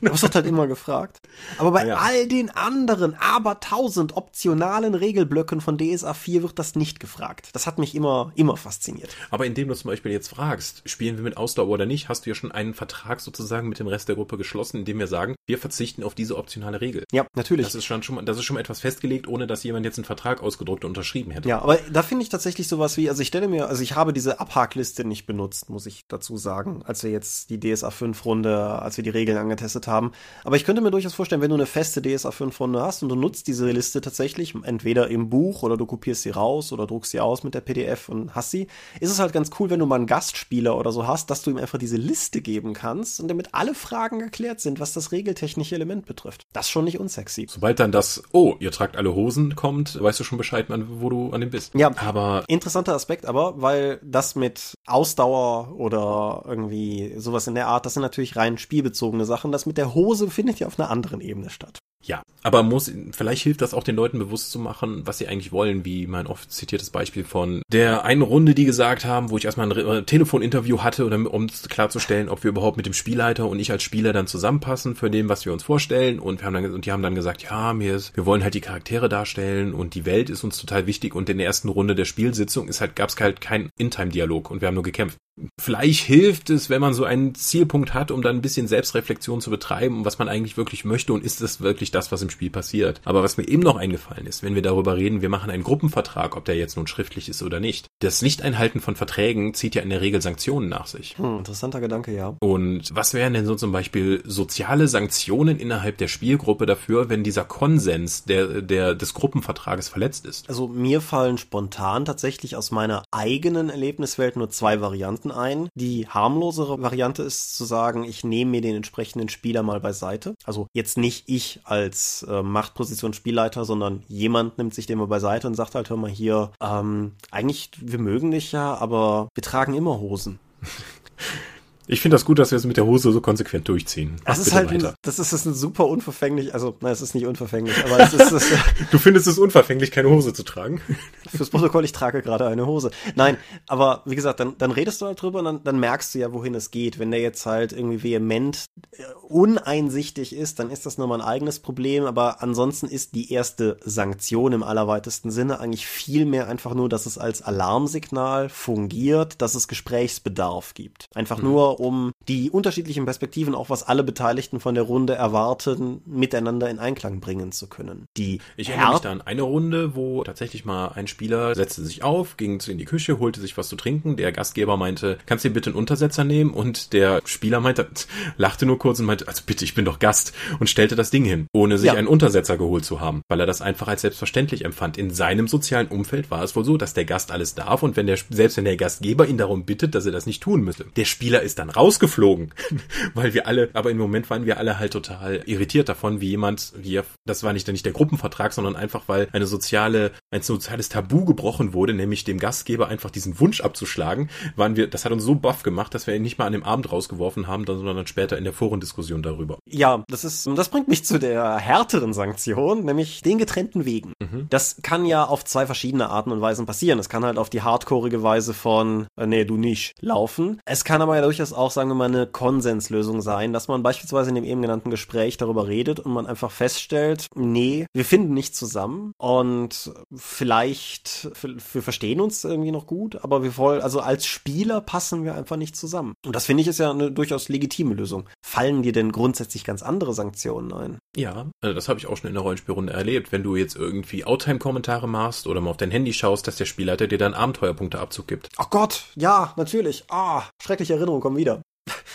das wird halt immer gefragt. Aber bei ja. all den anderen, aber tausend optionalen Regelblöcken von DSA 4 wird das nicht gefragt. Das hat mich immer, immer fasziniert. Aber indem du zum Beispiel jetzt fragst, spielen wir mit Ausdauer oder nicht, hast du ja schon einen Vertrag sozusagen mit dem Rest der Gruppe geschlossen, indem wir sagen, wir verzichten auf diese optionale Regel. Ja, natürlich. Das ist schon, schon, das ist schon etwas festgelegt, ohne dass jemand jetzt einen Vertrag ausgedruckt und unterschrieben hätte. Ja, aber da finde ich tatsächlich sowas wie, also ich stelle mir, also ich habe diese Abhakliste nicht benutzt, muss ich dazu sagen, als wir jetzt die DSA 5 Runde, als wir die Regeln angetestet haben. Aber ich könnte mir durchaus vorstellen, wenn du eine feste DSA 5 Runde hast und du nutzt diese Liste tatsächlich entweder im Buch oder du kopierst sie raus oder druckst sie aus mit der PDF und hast sie, ist es halt ganz cool, wenn du mal einen Gastspieler oder so hast, dass du ihm einfach diese Liste geben kannst und damit alle Fragen geklärt sind, was das regeltechnische Element betrifft. Das ist schon nicht unsexy. Sobald dann das, oh, ihr tragt alle Hosen kommt, weißt du schon Bescheid, wo du an dem bist. Ja, aber interessanter Aspekt aber, weil das mit Ausdauer oder irgendwie sowas in der Art, das sind natürlich rein spielbezogene Sachen. Das mit der Hose findet ja auf einer anderen Ebene statt. Ja, aber muss, vielleicht hilft das auch den Leuten bewusst zu machen, was sie eigentlich wollen, wie mein oft zitiertes Beispiel von der einen Runde, die gesagt haben, wo ich erstmal ein äh, Telefoninterview hatte, um klarzustellen, ob wir überhaupt mit dem Spielleiter und ich als Spieler dann zusammenpassen für dem, was wir uns vorstellen. Und wir haben dann, und die haben dann gesagt, ja, mir ist, wir wollen halt die Charaktere darstellen und die Welt ist uns total wichtig. Und in der ersten Runde der Spielsitzung ist halt, gab es halt keinen In-Time-Dialog und wir haben nur gekämpft. Vielleicht hilft es, wenn man so einen Zielpunkt hat, um dann ein bisschen Selbstreflexion zu betreiben, was man eigentlich wirklich möchte und ist es wirklich das, was im Spiel passiert. Aber was mir eben noch eingefallen ist, wenn wir darüber reden, wir machen einen Gruppenvertrag, ob der jetzt nun schriftlich ist oder nicht. Das Nicht-Einhalten von Verträgen zieht ja in der Regel Sanktionen nach sich. Hm, interessanter Gedanke, ja. Und was wären denn so zum Beispiel soziale Sanktionen innerhalb der Spielgruppe dafür, wenn dieser Konsens der, der, des Gruppenvertrages verletzt ist? Also mir fallen spontan tatsächlich aus meiner eigenen Erlebniswelt nur zwei Varianten ein. Die harmlosere Variante ist zu sagen, ich nehme mir den entsprechenden Spieler mal beiseite. Also jetzt nicht ich als äh, Machtposition Spielleiter, sondern jemand nimmt sich den mal beiseite und sagt halt, hör mal hier, ähm, eigentlich, wir mögen dich ja, aber wir tragen immer Hosen. Ich finde das gut, dass wir es mit der Hose so konsequent durchziehen. Das ist halt, ein, das ist, ein super unverfänglich, also, nein, es ist nicht unverfänglich, aber es ist, das, Du findest es unverfänglich, keine Hose zu tragen? Fürs Protokoll, ich trage gerade eine Hose. Nein, aber wie gesagt, dann, dann redest du halt drüber und dann, dann merkst du ja, wohin es geht. Wenn der jetzt halt irgendwie vehement äh, uneinsichtig ist, dann ist das nur mal ein eigenes Problem, aber ansonsten ist die erste Sanktion im allerweitesten Sinne eigentlich viel mehr einfach nur, dass es als Alarmsignal fungiert, dass es Gesprächsbedarf gibt. Einfach mhm. nur, um die unterschiedlichen Perspektiven, auch was alle Beteiligten von der Runde erwarten, miteinander in Einklang bringen zu können. Die ich erinnere mich da an eine Runde, wo tatsächlich mal ein Spieler setzte sich auf, ging in die Küche, holte sich was zu trinken. Der Gastgeber meinte, kannst du bitte einen Untersetzer nehmen? Und der Spieler meinte, lachte nur kurz und meinte, also bitte, ich bin doch Gast und stellte das Ding hin, ohne sich ja. einen Untersetzer geholt zu haben, weil er das einfach als selbstverständlich empfand. In seinem sozialen Umfeld war es wohl so, dass der Gast alles darf und wenn der, selbst wenn der Gastgeber ihn darum bittet, dass er das nicht tun müsse. Der Spieler ist dann dann rausgeflogen, weil wir alle, aber im Moment waren wir alle halt total irritiert davon, wie jemand, wie er, das war nicht, nicht der Gruppenvertrag, sondern einfach, weil eine soziale, ein soziales Tabu gebrochen wurde, nämlich dem Gastgeber einfach diesen Wunsch abzuschlagen, waren wir, das hat uns so baff gemacht, dass wir ihn nicht mal an dem Abend rausgeworfen haben, sondern dann später in der Forendiskussion darüber. Ja, das ist, das bringt mich zu der härteren Sanktion, nämlich den getrennten Wegen. Mhm. Das kann ja auf zwei verschiedene Arten und Weisen passieren. Es kann halt auf die hardcoreige Weise von, äh, nee, du nicht, laufen. Es kann aber ja durchaus auch, sagen wir mal, eine Konsenslösung sein, dass man beispielsweise in dem eben genannten Gespräch darüber redet und man einfach feststellt, nee, wir finden nicht zusammen und vielleicht, wir verstehen uns irgendwie noch gut, aber wir wollen, also als Spieler passen wir einfach nicht zusammen. Und das finde ich ist ja eine durchaus legitime Lösung. Fallen dir denn grundsätzlich ganz andere Sanktionen ein? Ja, also das habe ich auch schon in der Rollenspielrunde erlebt. Wenn du jetzt irgendwie Outtime-Kommentare machst oder mal auf dein Handy schaust, dass der Spielleiter dir dann Abenteuerpunkte Abzug gibt. Oh Gott, ja, natürlich. Ah, schreckliche Erinnerungen kommen wieder. wieder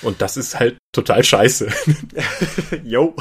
Und das ist halt total scheiße. Jo.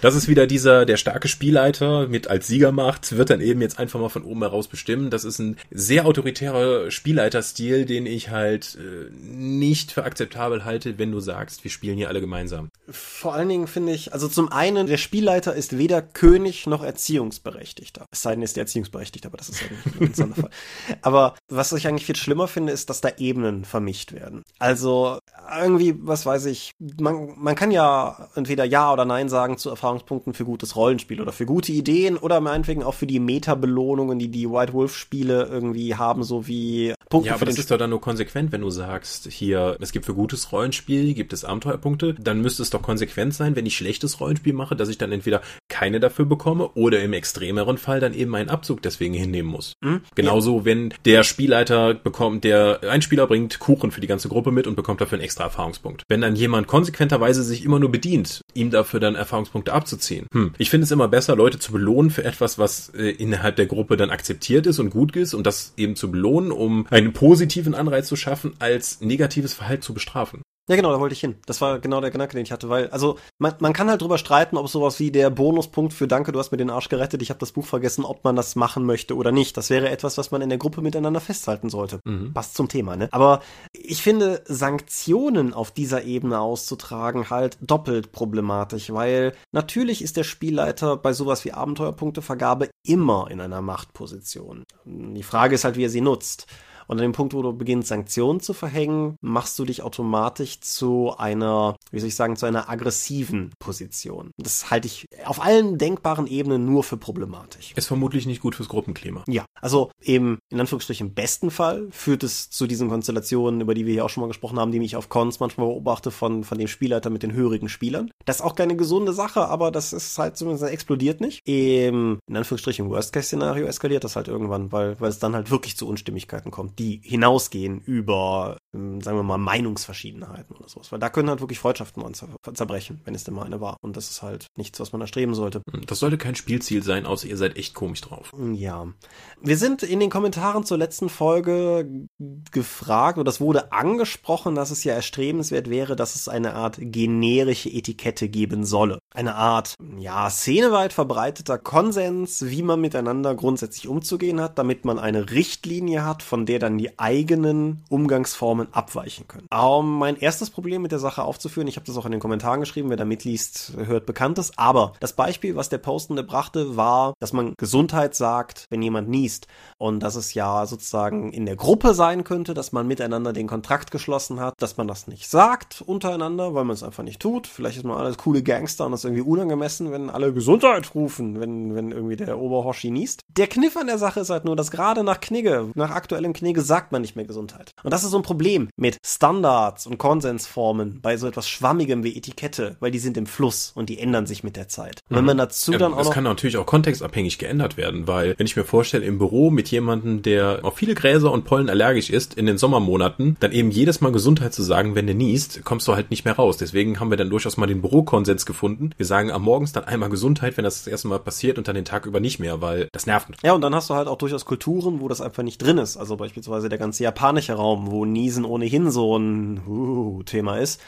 Das ist wieder dieser, der starke Spielleiter mit als Siegermacht, wird dann eben jetzt einfach mal von oben heraus bestimmen. Das ist ein sehr autoritärer Spielleiterstil, den ich halt äh, nicht für akzeptabel halte, wenn du sagst, wir spielen hier alle gemeinsam. Vor allen Dingen finde ich, also zum einen, der Spielleiter ist weder König noch Erziehungsberechtigter. Es sei denn, ist der Erziehungsberechtigter, aber das ist ja nicht ein Sonderfall. Aber was ich eigentlich viel schlimmer finde, ist, dass da Ebenen vermischt werden. Also irgendwie, was weiß ich, man, man kann ja entweder Ja oder Nein sagen zu Erfahrungspunkten für gutes Rollenspiel oder für gute Ideen oder meinetwegen auch für die Meta-Belohnungen, die die White Wolf-Spiele irgendwie haben, so wie Punkte. Ja, aber das ist doch dann nur konsequent, wenn du sagst, hier, es gibt für gutes Rollenspiel, gibt es Abenteuerpunkte, dann müsste es doch konsequent sein, wenn ich schlechtes Rollenspiel mache, dass ich dann entweder keine dafür bekomme oder im extremeren Fall dann eben einen Abzug deswegen hinnehmen muss. Mhm. Genauso, ja. wenn der Spielleiter bekommt, der ein Spieler bringt Kuchen für die ganze Gruppe mit und bekommt dafür einen extra Erfahrungspunkt. Wenn dann jemand konsequenterweise sich immer nur bedient, ihm dafür dann Erfahrungspunkte abzuziehen. Hm. Ich finde es immer besser, Leute zu belohnen für etwas, was äh, innerhalb der Gruppe dann akzeptiert ist und gut ist und das eben zu belohnen, um einen positiven Anreiz zu schaffen, als negatives Verhalten zu bestrafen. Ja, genau, da wollte ich hin. Das war genau der Gedanke, den ich hatte, weil, also, man, man kann halt drüber streiten, ob sowas wie der Bonuspunkt für Danke, du hast mir den Arsch gerettet, ich habe das Buch vergessen, ob man das machen möchte oder nicht. Das wäre etwas, was man in der Gruppe miteinander festhalten sollte. Mhm. Passt zum Thema, ne? Aber ich finde, Sanktionen auf dieser Ebene auszutragen halt doppelt problematisch, weil natürlich ist der Spielleiter bei sowas wie Abenteuerpunktevergabe immer in einer Machtposition. Die Frage ist halt, wie er sie nutzt. Und an dem Punkt, wo du beginnst, Sanktionen zu verhängen, machst du dich automatisch zu einer, wie soll ich sagen, zu einer aggressiven Position. Das halte ich auf allen denkbaren Ebenen nur für problematisch. Ist vermutlich nicht gut fürs Gruppenklima. Ja, also eben in Anführungsstrichen im besten Fall führt es zu diesen Konstellationen, über die wir hier auch schon mal gesprochen haben, die ich auf Cons manchmal beobachte von, von dem Spielleiter mit den hörigen Spielern. Das ist auch keine gesunde Sache, aber das ist halt zumindest explodiert nicht. Im, in Anführungsstrichen Worst-Case-Szenario eskaliert das halt irgendwann, weil, weil es dann halt wirklich zu Unstimmigkeiten kommt die hinausgehen über, ähm, sagen wir mal, Meinungsverschiedenheiten oder sowas. Weil da können halt wirklich Freundschaften zerbrechen, wenn es denn mal eine war. Und das ist halt nichts, was man erstreben sollte. Das sollte kein Spielziel sein, außer ihr seid echt komisch drauf. Ja. Wir sind in den Kommentaren zur letzten Folge gefragt, oder das wurde angesprochen, dass es ja erstrebenswert wäre, dass es eine Art generische Etikette geben solle. Eine Art, ja, szeneweit verbreiteter Konsens, wie man miteinander grundsätzlich umzugehen hat, damit man eine Richtlinie hat, von der dann die eigenen Umgangsformen abweichen können. Um mein erstes Problem mit der Sache aufzuführen, ich habe das auch in den Kommentaren geschrieben, wer da mitliest, hört Bekanntes, aber das Beispiel, was der Postende brachte, war, dass man Gesundheit sagt, wenn jemand niest und dass es ja sozusagen in der Gruppe sein könnte, dass man miteinander den Kontrakt geschlossen hat, dass man das nicht sagt untereinander, weil man es einfach nicht tut. Vielleicht ist man alles coole Gangster und das ist irgendwie unangemessen, wenn alle Gesundheit rufen, wenn, wenn irgendwie der Oberhoshi niest. Der Kniff an der Sache ist halt nur, dass gerade nach Knigge, nach aktuellem Knigge sagt man nicht mehr Gesundheit. Und das ist so ein Problem mit Standards und Konsensformen bei so etwas Schwammigem wie Etikette, weil die sind im Fluss und die ändern sich mit der Zeit. Und wenn mhm. man dazu dann auch. Das kann natürlich auch kontextabhängig geändert werden, weil wenn ich mir vorstelle, im Büro mit jemandem, der auf viele Gräser und Pollen allergisch ist, in den Sommermonaten, dann eben jedes Mal Gesundheit zu sagen, wenn du niest, kommst du halt nicht mehr raus. Deswegen haben wir dann durchaus mal den Bürokonsens gefunden. Wir sagen am Morgens dann einmal Gesundheit, wenn das das erste Mal passiert und dann den Tag über nicht mehr, weil das nervt. Ja, und dann hast du halt auch durchaus Kulturen, wo das einfach nicht drin ist. Also beispielsweise der ganze japanische Raum, wo Niesen ohnehin so ein uh, Thema ist.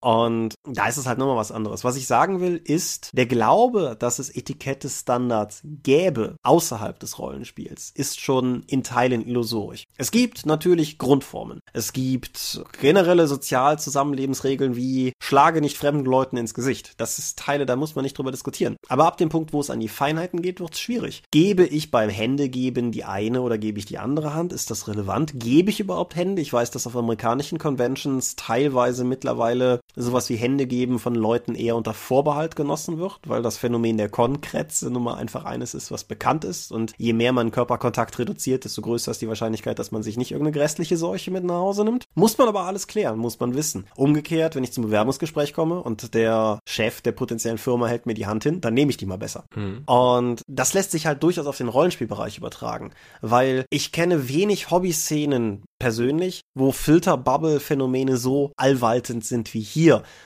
Und da ist es halt nochmal was anderes. Was ich sagen will, ist, der Glaube, dass es Etikette-Standards gäbe außerhalb des Rollenspiels, ist schon in Teilen illusorisch. Es gibt natürlich Grundformen. Es gibt generelle Sozialzusammenlebensregeln wie schlage nicht fremden Leuten ins Gesicht. Das ist Teile, da muss man nicht drüber diskutieren. Aber ab dem Punkt, wo es an die Feinheiten geht, wird es schwierig. Gebe ich beim Händegeben die eine oder gebe ich die andere Hand? Ist das relevant? Gebe ich überhaupt Hände? Ich weiß, dass auf amerikanischen Conventions teilweise mittlerweile sowas wie Hände geben von Leuten eher unter Vorbehalt genossen wird, weil das Phänomen der Konkretze nun mal einfach eines ist, was bekannt ist. Und je mehr man Körperkontakt reduziert, desto größer ist die Wahrscheinlichkeit, dass man sich nicht irgendeine grässliche Seuche mit nach Hause nimmt. Muss man aber alles klären, muss man wissen. Umgekehrt, wenn ich zum Bewerbungsgespräch komme und der Chef der potenziellen Firma hält mir die Hand hin, dann nehme ich die mal besser. Mhm. Und das lässt sich halt durchaus auf den Rollenspielbereich übertragen, weil ich kenne wenig Hobbyszenen persönlich, wo Filter-Bubble-Phänomene so allwaltend sind wie hier.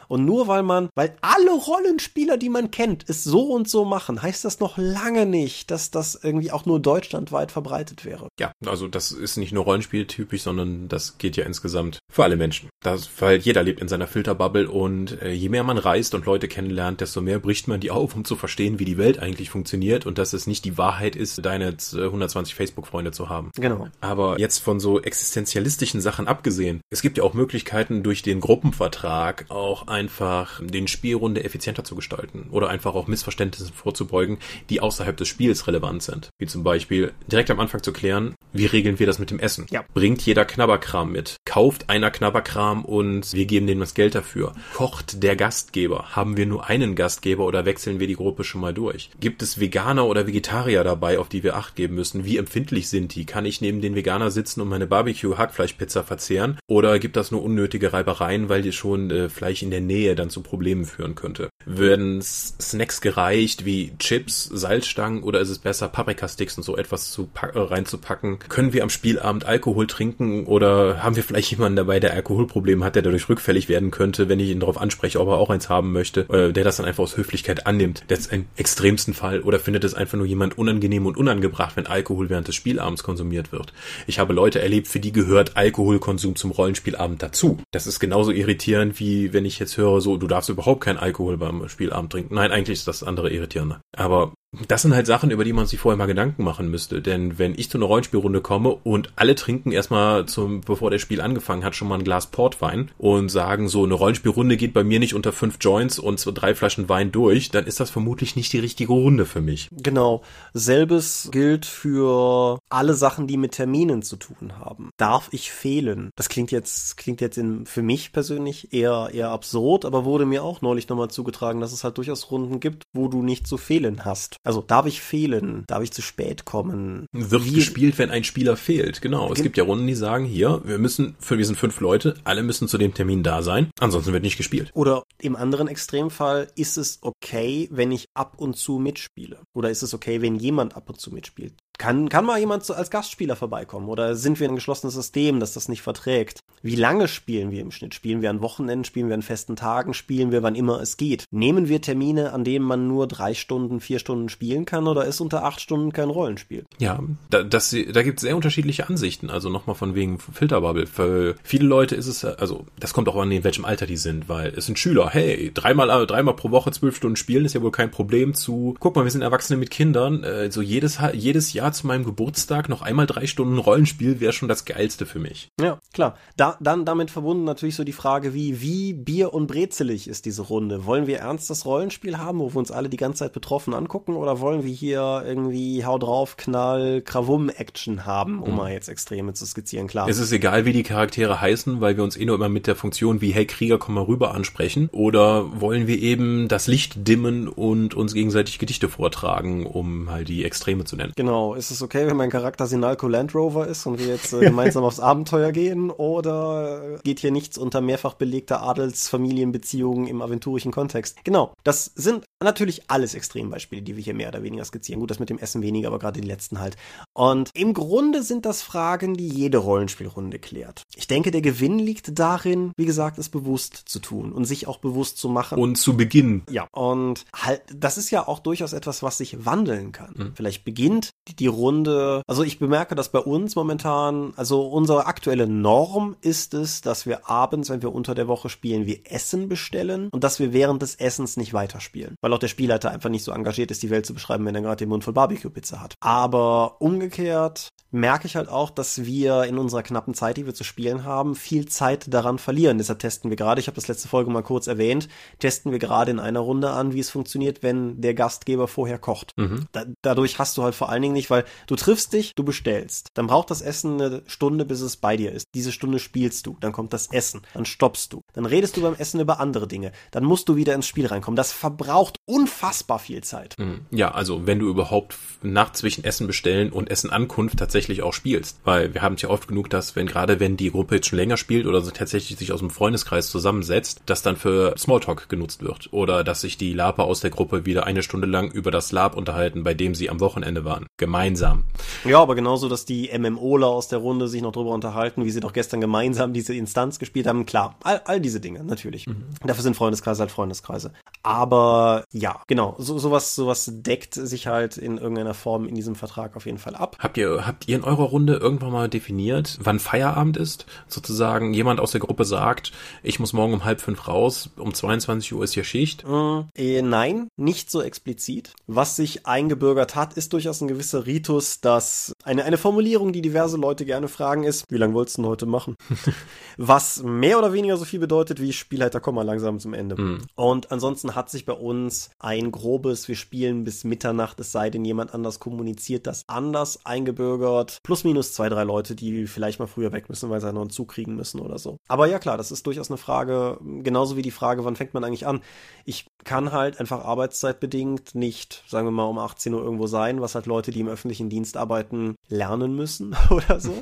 Und nur weil man, weil alle Rollenspieler, die man kennt, es so und so machen, heißt das noch lange nicht, dass das irgendwie auch nur deutschlandweit verbreitet wäre. Ja, also das ist nicht nur Rollenspieltypisch, sondern das geht ja insgesamt für alle Menschen. Das, weil jeder lebt in seiner Filterbubble und äh, je mehr man reist und Leute kennenlernt, desto mehr bricht man die auf, um zu verstehen, wie die Welt eigentlich funktioniert und dass es nicht die Wahrheit ist, deine 120 Facebook-Freunde zu haben. Genau. Aber jetzt von so existenzialistischen Sachen abgesehen, es gibt ja auch Möglichkeiten durch den Gruppenvertrag auch einfach den Spielrunde effizienter zu gestalten oder einfach auch Missverständnissen vorzubeugen, die außerhalb des Spiels relevant sind. Wie zum Beispiel direkt am Anfang zu klären, wie regeln wir das mit dem Essen? Ja. Bringt jeder Knabberkram mit? Kauft einer Knabberkram und wir geben denen was Geld dafür? Kocht der Gastgeber? Haben wir nur einen Gastgeber oder wechseln wir die Gruppe schon mal durch? Gibt es Veganer oder Vegetarier dabei, auf die wir Acht geben müssen? Wie empfindlich sind die? Kann ich neben den Veganer sitzen und meine Barbecue-Hackfleischpizza verzehren? Oder gibt das nur unnötige Reibereien, weil die schon äh, Fleisch in der Nähe dann zu Problemen führen könnte? Werden Snacks gereicht wie Chips, Salzstangen oder ist es besser, Paprikasticks und so etwas zu äh, reinzupacken? Können wir am Spielabend Alkohol trinken oder haben wir vielleicht jemanden dabei, der Alkoholprobleme hat, der dadurch rückfällig werden könnte, wenn ich ihn darauf anspreche, ob er auch eins haben möchte, äh, der das dann einfach aus Höflichkeit annimmt? Das ist ein extremsten Fall oder findet es einfach nur jemand unangenehm und unangebracht, wenn Alkohol während des Spielabends konsumiert wird? Ich habe Leute erlebt, für die gehört Alkoholkonsum zum Rollenspielabend dazu. Das ist genauso irritierend, wie wenn ich jetzt höre, so, du darfst überhaupt keinen Alkohol beim Spielabend trinken. Nein, eigentlich ist das andere irritierender. Aber das sind halt Sachen, über die man sich vorher mal Gedanken machen müsste. Denn wenn ich zu einer Rollenspielrunde komme und alle trinken erstmal zum, bevor der Spiel angefangen hat, schon mal ein Glas Portwein und sagen so, eine Rollenspielrunde geht bei mir nicht unter fünf Joints und so drei Flaschen Wein durch, dann ist das vermutlich nicht die richtige Runde für mich. Genau. Selbes gilt für alle Sachen, die mit Terminen zu tun haben. Darf ich fehlen? Das klingt jetzt, klingt jetzt in, für mich persönlich eher, eher absurd, aber wurde mir auch neulich nochmal zugetragen, dass es halt durchaus Runden gibt, wo du nicht zu fehlen hast. Also darf ich fehlen? Darf ich zu spät kommen? Wird Wie gespielt, wenn ein Spieler fehlt. Genau. Es gibt ja Runden, die sagen, hier, wir müssen, für wir sind fünf Leute, alle müssen zu dem Termin da sein, ansonsten wird nicht gespielt. Oder im anderen Extremfall, ist es okay, wenn ich ab und zu mitspiele? Oder ist es okay, wenn jemand ab und zu mitspielt? Kann, kann mal jemand als Gastspieler vorbeikommen? Oder sind wir ein geschlossenes System, das das nicht verträgt? Wie lange spielen wir im Schnitt? Spielen wir an Wochenenden? Spielen wir an festen Tagen? Spielen wir, wann immer es geht? Nehmen wir Termine, an denen man nur drei Stunden, vier Stunden spielen kann? Oder ist unter acht Stunden kein Rollenspiel? Ja, da, das, da gibt es sehr unterschiedliche Ansichten. Also nochmal von wegen Filterbubble. Für viele Leute ist es, also das kommt auch an, in welchem Alter die sind, weil es sind Schüler. Hey, dreimal, dreimal pro Woche zwölf Stunden spielen ist ja wohl kein Problem zu, guck mal, wir sind Erwachsene mit Kindern. Äh, so jedes, jedes Jahr zu meinem Geburtstag noch einmal drei Stunden Rollenspiel wäre schon das Geilste für mich. Ja, klar. Da, dann damit verbunden natürlich so die Frage, wie, wie Bier- und Brezelig ist diese Runde? Wollen wir ernstes Rollenspiel haben, wo wir uns alle die ganze Zeit betroffen angucken, oder wollen wir hier irgendwie Hau drauf, Knall, Krawum-Action haben, um mhm. mal jetzt Extreme zu skizzieren, klar. Es ist egal, wie die Charaktere heißen, weil wir uns eh nur immer mit der Funktion wie, hey Krieger, komm mal rüber ansprechen. Oder wollen wir eben das Licht dimmen und uns gegenseitig Gedichte vortragen, um halt die Extreme zu nennen? Genau. Ist es okay, wenn mein Charakter Sinalco Land Rover ist und wir jetzt äh, gemeinsam aufs Abenteuer gehen? Oder geht hier nichts unter mehrfach belegter Adelsfamilienbeziehungen im aventurischen Kontext? Genau. Das sind natürlich alles Extrembeispiele, die wir hier mehr oder weniger skizzieren. Gut, das mit dem Essen weniger, aber gerade die letzten halt. Und im Grunde sind das Fragen, die jede Rollenspielrunde klärt. Ich denke, der Gewinn liegt darin, wie gesagt, es bewusst zu tun und sich auch bewusst zu machen. Und zu beginnen. Ja. Und halt, das ist ja auch durchaus etwas, was sich wandeln kann. Mhm. Vielleicht beginnt die Runde, also ich bemerke, dass bei uns momentan, also unsere aktuelle Norm ist es, dass wir abends, wenn wir unter der Woche spielen, wir Essen bestellen und dass wir während des Essens nicht weiterspielen. Weil auch der Spielleiter einfach nicht so engagiert ist, die Welt zu beschreiben, wenn er gerade den Mund voll Barbecue-Pizza hat. Aber umgekehrt merke ich halt auch, dass wir in unserer knappen Zeit, die wir zu spielen haben, viel Zeit daran verlieren. Deshalb testen wir gerade, ich habe das letzte Folge mal kurz erwähnt, testen wir gerade in einer Runde an, wie es funktioniert, wenn der Gastgeber vorher kocht. Mhm. Da, dadurch hast du halt vor allen Dingen nicht, weil du triffst dich, du bestellst. Dann braucht das Essen eine Stunde, bis es bei dir ist. Diese Stunde spielst du, dann kommt das Essen, dann stoppst du. Dann redest du beim Essen über andere Dinge. Dann musst du wieder ins Spiel reinkommen. Das verbraucht unfassbar viel Zeit. Mhm. Ja, also wenn du überhaupt nach zwischen Essen bestellen und Essen Ankunft tatsächlich auch spielst. Weil wir haben es ja oft genug, dass wenn gerade wenn die Gruppe jetzt schon länger spielt oder so tatsächlich sich aus dem Freundeskreis zusammensetzt, das dann für Smalltalk genutzt wird. Oder dass sich die Laper aus der Gruppe wieder eine Stunde lang über das Lab unterhalten, bei dem sie am Wochenende waren. Gemeinsam. Ja, aber genauso, dass die MMOler aus der Runde sich noch drüber unterhalten, wie sie doch gestern gemeinsam diese Instanz gespielt haben. Klar, all, all diese Dinge, natürlich. Mhm. Dafür sind Freundeskreise halt Freundeskreise. Aber ja, genau, so, sowas, sowas deckt sich halt in irgendeiner Form in diesem Vertrag auf jeden Fall ab. Habt ihr, habt ihr in eurer Runde irgendwann mal definiert, wann Feierabend ist? Sozusagen jemand aus der Gruppe sagt, ich muss morgen um halb fünf raus, um 22 Uhr ist hier Schicht? Mm, äh, nein, nicht so explizit. Was sich eingebürgert hat, ist durchaus ein gewisser Ritus, dass eine, eine Formulierung, die diverse Leute gerne fragen, ist, wie lange wolltest du denn heute machen? Was mehr oder weniger so viel bedeutet wie Spielleiter, komm mal langsam zum Ende. Mm. Und ansonsten hat sich bei uns ein grobes, wir spielen bis Mitternacht, es sei denn jemand anders kommuniziert das anders eingebürgert. Plus minus zwei, drei Leute, die vielleicht mal früher weg müssen, weil sie noch einen Zug kriegen müssen oder so. Aber ja klar, das ist durchaus eine Frage, genauso wie die Frage, wann fängt man eigentlich an? Ich kann halt einfach arbeitszeitbedingt nicht, sagen wir mal, um 18 Uhr irgendwo sein, was halt Leute, die im öffentlichen Dienst arbeiten, lernen müssen oder so.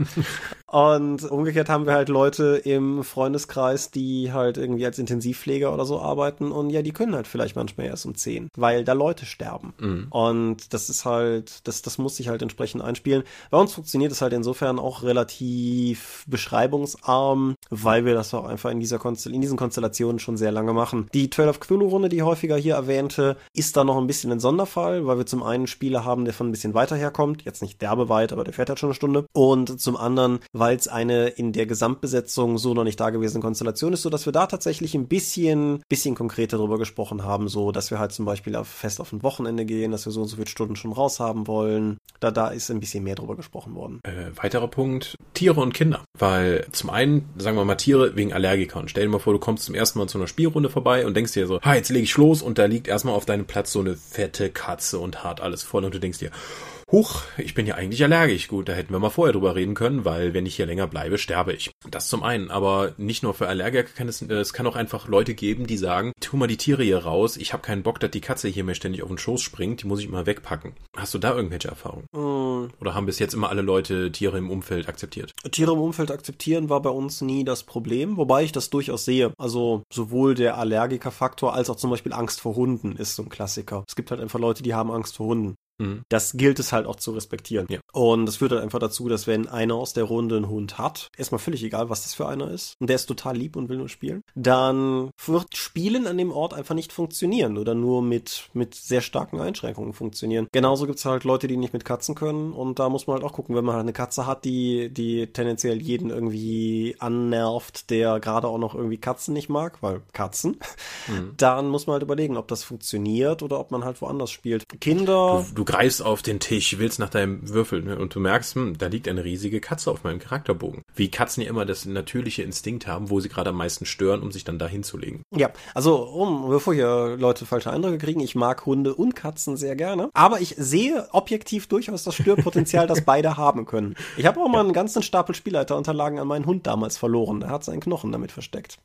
Und umgekehrt haben wir halt Leute im Freundeskreis, die halt irgendwie als Intensivpfleger oder so arbeiten und ja, die können halt vielleicht manchmal erst um 10, weil da Leute sterben. Mhm. Und das ist halt, das, das muss sich halt entsprechend einspielen. Bei uns funktioniert es halt insofern auch relativ beschreibungsarm, weil wir das auch einfach in dieser Konstel in diesen Konstellationen schon sehr lange machen. Die 12 Cthulhu Runde, die häufiger hier erwähnte, ist da noch ein bisschen ein Sonderfall, weil wir zum einen Spieler haben, der von ein bisschen weiter herkommt, jetzt nicht derbeweit, aber der fährt halt schon eine Stunde. Und zum anderen, weil es eine in der Gesamtbesetzung so noch nicht dagewesene Konstellation ist, so dass wir da tatsächlich ein bisschen, bisschen konkreter drüber gesprochen haben, so dass wir halt zum Beispiel auf, fest auf ein Wochenende gehen, dass wir so und so viele Stunden schon raus haben wollen. Da, da ist ein bisschen mehr drüber gesprochen worden. Äh, weiterer Punkt, Tiere und Kinder. Weil zum einen, sagen wir mal Tiere wegen Allergikern. Stell dir mal vor, du kommst zum ersten Mal zu einer Spielrunde vorbei und denkst dir so, ha, jetzt lege ich los und da liegt erstmal auf deinem Platz so eine fette Katze und hart alles voll und du denkst dir, Huch, ich bin ja eigentlich allergisch. Gut, da hätten wir mal vorher drüber reden können, weil wenn ich hier länger bleibe, sterbe ich. Das zum einen, aber nicht nur für Allergiker kann es, es kann auch einfach Leute geben, die sagen, tu mal die Tiere hier raus, ich habe keinen Bock, dass die Katze hier mir ständig auf den Schoß springt, die muss ich mal wegpacken. Hast du da irgendwelche Erfahrungen? Mm. Oder haben bis jetzt immer alle Leute Tiere im Umfeld akzeptiert? Tiere im Umfeld akzeptieren war bei uns nie das Problem, wobei ich das durchaus sehe. Also sowohl der Allergikerfaktor als auch zum Beispiel Angst vor Hunden ist so ein Klassiker. Es gibt halt einfach Leute, die haben Angst vor Hunden. Mhm. Das gilt es halt auch zu respektieren. Ja. Und das führt halt einfach dazu, dass wenn einer aus der Runde einen Hund hat, erstmal völlig egal, was das für einer ist, und der ist total lieb und will nur spielen, dann wird Spielen an dem Ort einfach nicht funktionieren oder nur mit, mit sehr starken Einschränkungen funktionieren. Genauso gibt es halt Leute, die nicht mit Katzen können und da muss man halt auch gucken, wenn man halt eine Katze hat, die, die tendenziell jeden irgendwie annervt, der gerade auch noch irgendwie Katzen nicht mag, weil Katzen, mhm. dann muss man halt überlegen, ob das funktioniert oder ob man halt woanders spielt. Kinder. Du, du greifst auf den Tisch, willst nach deinem Würfel ne, und du merkst, hm, da liegt eine riesige Katze auf meinem Charakterbogen. Wie Katzen ja immer das natürliche Instinkt haben, wo sie gerade am meisten stören, um sich dann da hinzulegen. Ja, also um, bevor hier Leute falsche Eindrücke kriegen, ich mag Hunde und Katzen sehr gerne, aber ich sehe objektiv durchaus das Störpotenzial, das beide haben können. Ich habe auch mal einen ganzen Stapel Spielleiterunterlagen an meinen Hund damals verloren. Er hat seinen Knochen damit versteckt.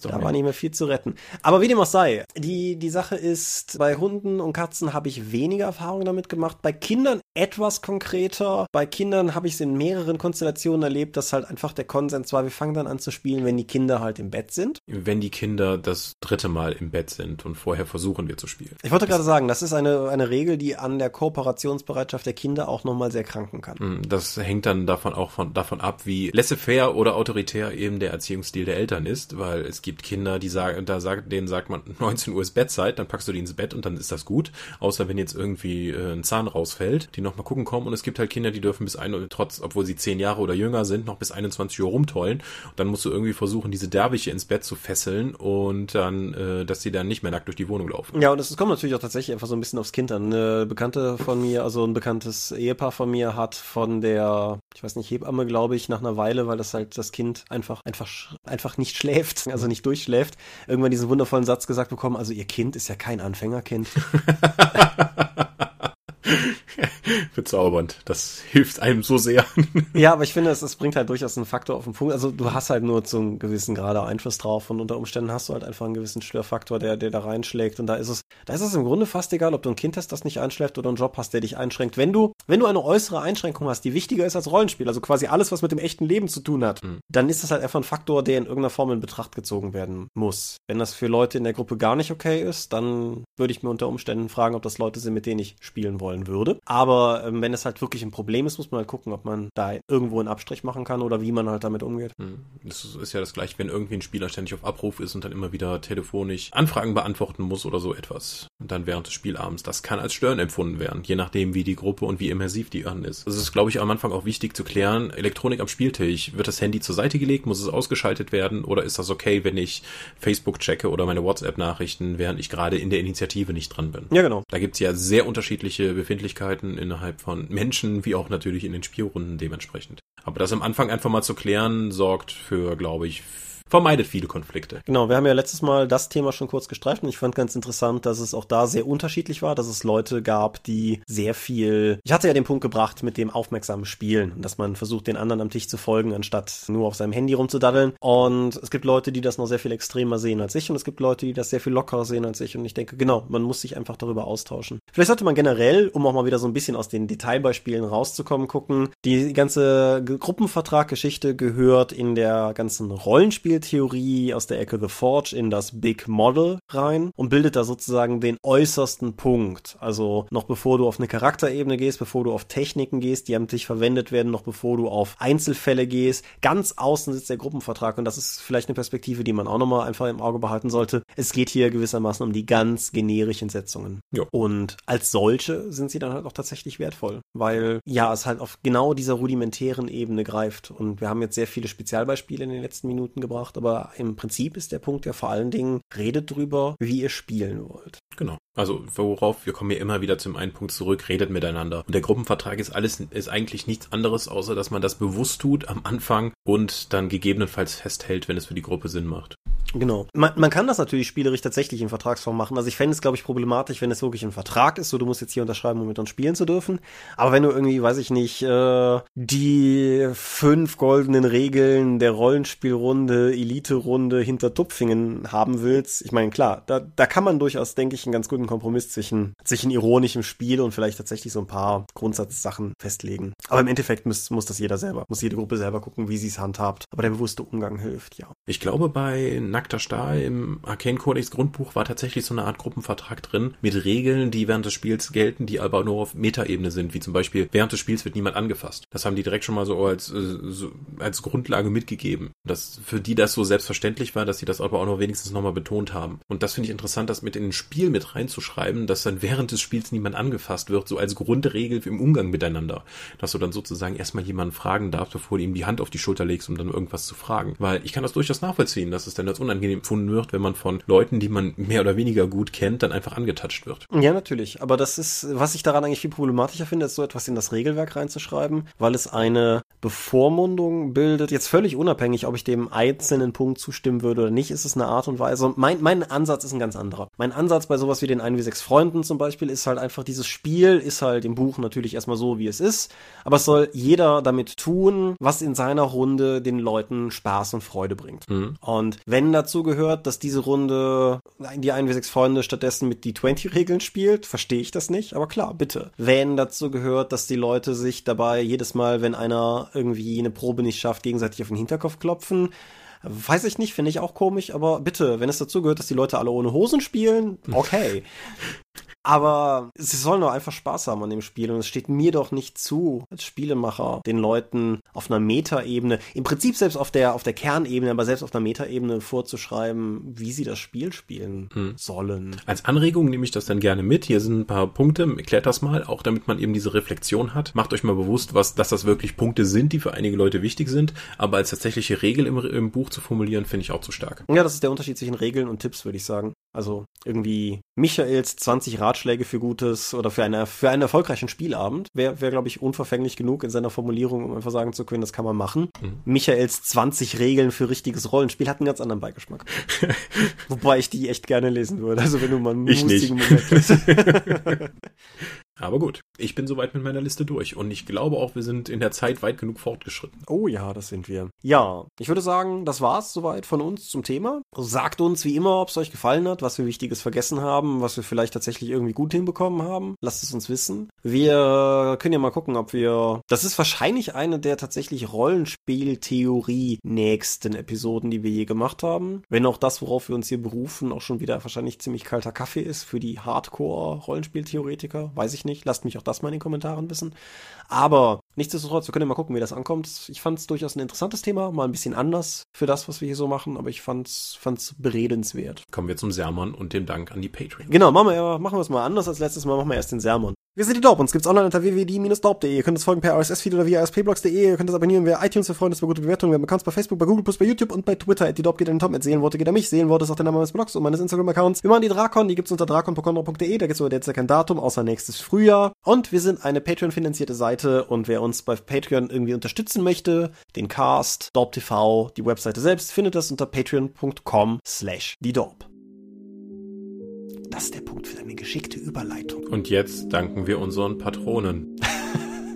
Da war nicht mehr viel zu retten. Aber wie dem auch sei, die, die Sache ist, bei Hunden und Katzen habe ich weniger Erfahrung damit gemacht. Bei Kindern etwas konkreter. Bei Kindern habe ich es in mehreren Konstellationen erlebt, dass halt einfach der Konsens war, wir fangen dann an zu spielen, wenn die Kinder halt im Bett sind. Wenn die Kinder das dritte Mal im Bett sind und vorher versuchen wir zu spielen. Ich wollte gerade sagen, das ist eine, eine Regel, die an der Kooperationsbereitschaft der Kinder auch nochmal sehr kranken kann. Hm, das hängt dann davon auch von, davon ab, wie laissez-faire oder autoritär eben der Erziehungsstil der Eltern ist, weil es gibt Kinder, die sagen, da sagt, denen sagt man 19 Uhr ist Bettzeit, dann packst du die ins Bett und dann ist das gut. Außer wenn jetzt irgendwie äh, ein Zahn rausfällt, die noch mal gucken kommen. Und es gibt halt Kinder, die dürfen bis ein, trotz, obwohl sie 10 Jahre oder jünger sind, noch bis 21 Uhr rumtollen. Und dann musst du irgendwie versuchen, diese Derwische ins Bett zu fesseln und dann, äh, dass sie dann nicht mehr nackt durch die Wohnung laufen. Ja, und es kommt natürlich auch tatsächlich einfach so ein bisschen aufs Kind an. Eine Bekannte von mir, also ein bekanntes Ehepaar von mir hat von der, ich weiß nicht, Hebamme, glaube ich, nach einer Weile, weil das halt das Kind einfach, einfach, einfach nicht schläft, also nicht durchschläft, irgendwann diesen wundervollen Satz gesagt bekommen, also ihr Kind ist ja kein Anfängerkind. Bezaubernd. Das hilft einem so sehr. ja, aber ich finde, es, es bringt halt durchaus einen Faktor auf den Punkt. Also du hast halt nur zu einem gewissen Grade Einfluss drauf und unter Umständen hast du halt einfach einen gewissen Störfaktor, der, der da reinschlägt. Und da ist es, da ist es im Grunde fast egal, ob du ein Kind hast, das nicht einschläft oder einen Job hast, der dich einschränkt. Wenn du, wenn du eine äußere Einschränkung hast, die wichtiger ist als Rollenspiel, also quasi alles, was mit dem echten Leben zu tun hat, mhm. dann ist das halt einfach ein Faktor, der in irgendeiner Form in Betracht gezogen werden muss. Wenn das für Leute in der Gruppe gar nicht okay ist, dann würde ich mir unter Umständen fragen, ob das Leute sind, mit denen ich spielen wollen würde. Aber ähm, wenn es halt wirklich ein Problem ist, muss man halt gucken, ob man da irgendwo einen Abstrich machen kann oder wie man halt damit umgeht. Hm. Das ist ja das gleiche, wenn irgendwie ein Spieler ständig auf Abruf ist und dann immer wieder telefonisch Anfragen beantworten muss oder so etwas. Dann während des Spielabends. Das kann als Stören empfunden werden, je nachdem, wie die Gruppe und wie immersiv die an ist. Das ist, glaube ich, am Anfang auch wichtig zu klären. Elektronik am Spieltisch. Wird das Handy zur Seite gelegt? Muss es ausgeschaltet werden? Oder ist das okay, wenn ich Facebook checke oder meine WhatsApp-Nachrichten, während ich gerade in der Initiative nicht dran bin? Ja, genau. Da gibt's ja sehr unterschiedliche Befindlichkeiten innerhalb von Menschen, wie auch natürlich in den Spielrunden dementsprechend. Aber das am Anfang einfach mal zu klären, sorgt für, glaube ich, vermeidet viele Konflikte. Genau, wir haben ja letztes Mal das Thema schon kurz gestreift und ich fand ganz interessant, dass es auch da sehr unterschiedlich war, dass es Leute gab, die sehr viel, ich hatte ja den Punkt gebracht mit dem aufmerksamen Spielen, dass man versucht, den anderen am Tisch zu folgen, anstatt nur auf seinem Handy rumzudaddeln. Und es gibt Leute, die das noch sehr viel extremer sehen als ich und es gibt Leute, die das sehr viel lockerer sehen als ich und ich denke, genau, man muss sich einfach darüber austauschen. Vielleicht sollte man generell, um auch mal wieder so ein bisschen aus den Detailbeispielen rauszukommen, gucken, die ganze Gruppenvertraggeschichte gehört in der ganzen Rollenspiel Theorie aus der Ecke The Forge in das Big Model rein und bildet da sozusagen den äußersten Punkt. Also noch bevor du auf eine Charakterebene gehst, bevor du auf Techniken gehst, die am Tisch verwendet werden, noch bevor du auf Einzelfälle gehst. Ganz außen sitzt der Gruppenvertrag und das ist vielleicht eine Perspektive, die man auch nochmal einfach im Auge behalten sollte. Es geht hier gewissermaßen um die ganz generischen Setzungen. Jo. Und als solche sind sie dann halt auch tatsächlich wertvoll, weil ja, es halt auf genau dieser rudimentären Ebene greift. Und wir haben jetzt sehr viele Spezialbeispiele in den letzten Minuten gebracht gemacht, aber im Prinzip ist der Punkt ja vor allen Dingen, redet drüber, wie ihr spielen wollt. Genau. Also worauf, wir kommen ja immer wieder zum einen Punkt zurück, redet miteinander. Und der Gruppenvertrag ist alles, ist eigentlich nichts anderes, außer dass man das bewusst tut am Anfang und dann gegebenenfalls festhält, wenn es für die Gruppe Sinn macht. Genau. Man, man kann das natürlich spielerisch tatsächlich in Vertragsform machen. Also ich fände es, glaube ich, problematisch, wenn es wirklich ein Vertrag ist, so du musst jetzt hier unterschreiben, um mit uns spielen zu dürfen. Aber wenn du irgendwie, weiß ich nicht, äh, die fünf goldenen Regeln der Rollenspielrunde, Elite-Runde hinter Tupfingen haben willst, ich meine, klar, da, da kann man durchaus, denke ich, einen ganz guten guten Kompromiss zwischen, zwischen ironischem Spiel und vielleicht tatsächlich so ein paar Grundsatzsachen festlegen. Aber im Endeffekt muss, muss das jeder selber, muss jede Gruppe selber gucken, wie sie es handhabt. Aber der bewusste Umgang hilft, ja. Ich glaube, bei Nackter Stahl im Arcane Codex Grundbuch war tatsächlich so eine Art Gruppenvertrag drin mit Regeln, die während des Spiels gelten, die aber nur auf Metaebene sind, wie zum Beispiel während des Spiels wird niemand angefasst. Das haben die direkt schon mal so als, äh, so, als Grundlage mitgegeben. Dass für die das so selbstverständlich war, dass sie das aber auch noch wenigstens nochmal betont haben. Und das finde ich interessant, das mit in ein Spiel mit reinzuschreiben, dass dann während des Spiels niemand angefasst wird, so als Grundregel im Umgang miteinander. Dass du dann sozusagen erstmal jemanden fragen darfst, bevor du ihm die Hand auf die Schulter legst, um dann irgendwas zu fragen. Weil ich kann das durchaus nachvollziehen, dass es dann als unangenehm empfunden wird, wenn man von Leuten, die man mehr oder weniger gut kennt, dann einfach angetatscht wird. Ja, natürlich. Aber das ist, was ich daran eigentlich viel problematischer finde, ist so etwas in das Regelwerk reinzuschreiben, weil es eine Bevormundung bildet. Jetzt völlig unabhängig, ob ich dem einzelnen Punkt zustimmen würde oder nicht, ist es eine Art und Weise. Mein, mein Ansatz ist ein ganz anderer. Mein Ansatz bei sowas wie den 1 wie 6 Freunden zum Beispiel ist halt einfach, dieses Spiel ist halt im Buch natürlich erstmal so, wie es ist, aber es soll jeder damit tun, was in seiner Runde den Leuten Spaß und Freude bringt. Mhm. Und wenn dazu gehört, dass diese Runde die 1 wie 6 Freunde stattdessen mit die 20-Regeln spielt, verstehe ich das nicht, aber klar, bitte. Wenn dazu gehört, dass die Leute sich dabei jedes Mal, wenn einer irgendwie eine Probe nicht schafft, gegenseitig auf den Hinterkopf klopfen, Weiß ich nicht, finde ich auch komisch, aber bitte, wenn es dazu gehört, dass die Leute alle ohne Hosen spielen, okay. Aber sie sollen doch einfach Spaß haben an dem Spiel und es steht mir doch nicht zu, als Spielemacher, den Leuten auf einer Metaebene, im Prinzip selbst auf der, auf der Kernebene, aber selbst auf einer Metaebene vorzuschreiben, wie sie das Spiel spielen hm. sollen. Als Anregung nehme ich das dann gerne mit. Hier sind ein paar Punkte, erklärt das mal, auch damit man eben diese Reflexion hat. Macht euch mal bewusst, was, dass das wirklich Punkte sind, die für einige Leute wichtig sind, aber als tatsächliche Regel im, im Buch zu formulieren, finde ich auch zu stark. Ja, das ist der Unterschied zwischen Regeln und Tipps, würde ich sagen. Also irgendwie Michaels 20 Ratschläge für gutes oder für, eine, für einen erfolgreichen Spielabend wäre, wär, glaube ich, unverfänglich genug in seiner Formulierung, um einfach sagen zu können, das kann man machen. Mhm. Michaels 20 Regeln für richtiges Rollenspiel hat einen ganz anderen Beigeschmack. Wobei ich die echt gerne lesen würde. Also wenn du mal einen ich lustigen nicht. Moment. Aber gut, ich bin soweit mit meiner Liste durch und ich glaube auch, wir sind in der Zeit weit genug fortgeschritten. Oh ja, das sind wir. Ja, ich würde sagen, das war's soweit von uns zum Thema. Sagt uns wie immer, ob es euch gefallen hat, was wir Wichtiges vergessen haben, was wir vielleicht tatsächlich irgendwie gut hinbekommen haben. Lasst es uns wissen. Wir können ja mal gucken, ob wir. Das ist wahrscheinlich eine der tatsächlich Rollenspieltheorie nächsten Episoden, die wir je gemacht haben. Wenn auch das, worauf wir uns hier berufen, auch schon wieder wahrscheinlich ziemlich kalter Kaffee ist für die Hardcore-Rollenspieltheoretiker. Weiß ich nicht nicht. Lasst mich auch das mal in den Kommentaren wissen. Aber nichtsdestotrotz, wir können ja mal gucken, wie das ankommt. Ich fand es durchaus ein interessantes Thema, mal ein bisschen anders für das, was wir hier so machen, aber ich fand es beredenswert. Kommen wir zum Sermon und dem Dank an die Patreon. Genau, machen wir, machen wir es mal anders als letztes Mal, machen wir erst den Sermon. Wir sind die Dorp, uns gibt's online unter www.die-dorp.de. Ihr könnt uns folgen per RSS-Feed oder via aspblogs.de. Ihr könnt uns abonnieren via iTunes, wir freuen uns über gute Bewertungen. Wir haben Accounts bei Facebook, bei Google+, bei YouTube und bei Twitter. Die Dorp geht an den Tom, at Seelenworte geht an mich. Seelenworte ist auch der Name meines Blogs und meines Instagram-Accounts. Wir machen die Drakon, die gibt's unter drakon.de. Da gibt's aber derzeit kein Datum, außer nächstes Frühjahr. Und wir sind eine Patreon-finanzierte Seite und wer uns bei Patreon irgendwie unterstützen möchte, den Cast, TV, die Webseite selbst, findet das unter patreon.com slash die Dorp. Das ist der Punkt für deine geschickte Überleitung. Und jetzt danken wir unseren Patronen.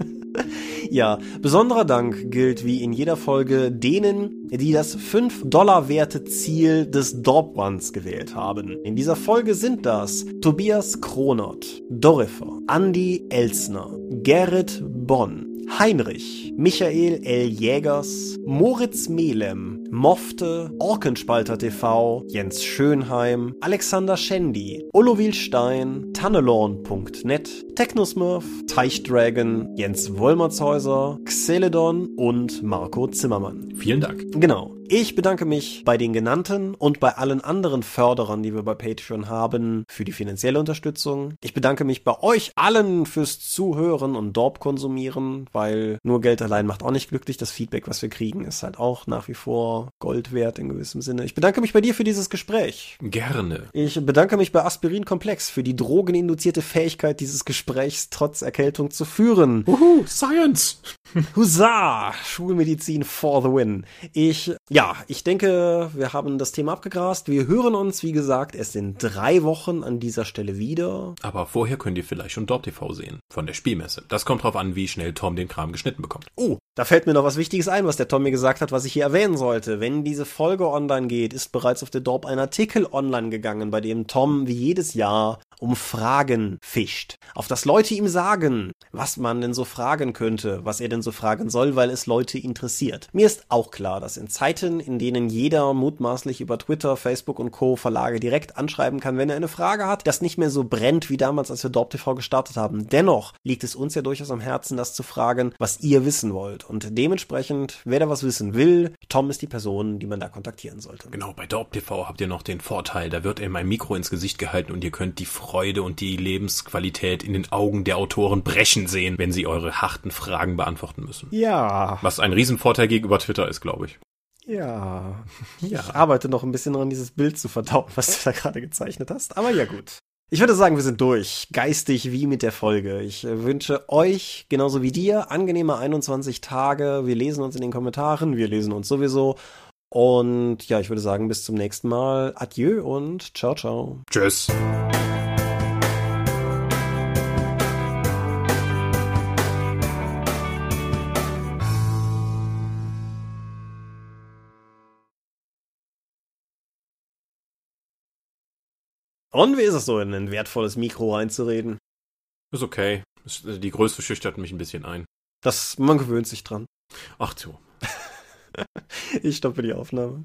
ja, besonderer Dank gilt wie in jeder Folge denen, die das 5 Dollar werte Ziel des Dorp Ones gewählt haben. In dieser Folge sind das Tobias Kronert, Dorifer, Andy Elsner, Gerrit Bonn, Heinrich, Michael L. Jägers, Moritz Melem, Mofte, Orkenspalter TV, Jens Schönheim, Alexander Schendi, Olovil Stein, Tannelorn.net, Technosmurf, Teichdragon, Jens Wollmershäuser, Xeledon und Marco Zimmermann. Vielen Dank. Genau. Ich bedanke mich bei den genannten und bei allen anderen Förderern, die wir bei Patreon haben, für die finanzielle Unterstützung. Ich bedanke mich bei euch allen fürs Zuhören und Dorp konsumieren, weil nur Geld allein macht auch nicht glücklich. Das Feedback, was wir kriegen, ist halt auch nach wie vor Gold wert in gewissem Sinne. Ich bedanke mich bei dir für dieses Gespräch. Gerne. Ich bedanke mich bei Aspirin Komplex für die drogeninduzierte Fähigkeit, dieses Gesprächs trotz Erkältung zu führen. Uhu, Science! Huzzah! Schulmedizin for the win. Ich ja, ich denke, wir haben das Thema abgegrast. Wir hören uns, wie gesagt, erst in drei Wochen an dieser Stelle wieder. Aber vorher könnt ihr vielleicht schon Dorp TV sehen. Von der Spielmesse. Das kommt drauf an, wie schnell Tom den Kram geschnitten bekommt. Oh, da fällt mir noch was Wichtiges ein, was der Tom mir gesagt hat, was ich hier erwähnen sollte. Wenn diese Folge online geht, ist bereits auf der Dorp ein Artikel online gegangen, bei dem Tom wie jedes Jahr um Fragen fischt. Auf das Leute ihm sagen, was man denn so fragen könnte, was er denn so fragen soll, weil es Leute interessiert. Mir ist auch klar, dass in Zeiten, in denen jeder mutmaßlich über Twitter, Facebook und Co. Verlage direkt anschreiben kann, wenn er eine Frage hat, das nicht mehr so brennt wie damals, als wir Dorp TV gestartet haben. Dennoch liegt es uns ja durchaus am Herzen, das zu fragen, was ihr wissen wollt. Und dementsprechend, wer da was wissen will, Tom ist die Person, die man da kontaktieren sollte. Genau, bei Dorp TV habt ihr noch den Vorteil, da wird ihm ein Mikro ins Gesicht gehalten und ihr könnt die Freude und die Lebensqualität in den Augen der Autoren brechen sehen, wenn sie eure harten Fragen beantworten müssen. Ja. Was ein Riesenvorteil gegenüber Twitter ist, glaube ich. Ja. ja. Ich arbeite noch ein bisschen daran, dieses Bild zu verdauen, was du da gerade gezeichnet hast. Aber ja gut. Ich würde sagen, wir sind durch. Geistig wie mit der Folge. Ich äh, wünsche euch, genauso wie dir, angenehme 21 Tage. Wir lesen uns in den Kommentaren. Wir lesen uns sowieso. Und ja, ich würde sagen, bis zum nächsten Mal. Adieu und ciao, ciao. Tschüss. Und wie ist es so, in ein wertvolles Mikro reinzureden? Ist okay. Die Größe schüchtert mich ein bisschen ein. Das, man gewöhnt sich dran. Ach so. ich stoppe die Aufnahme.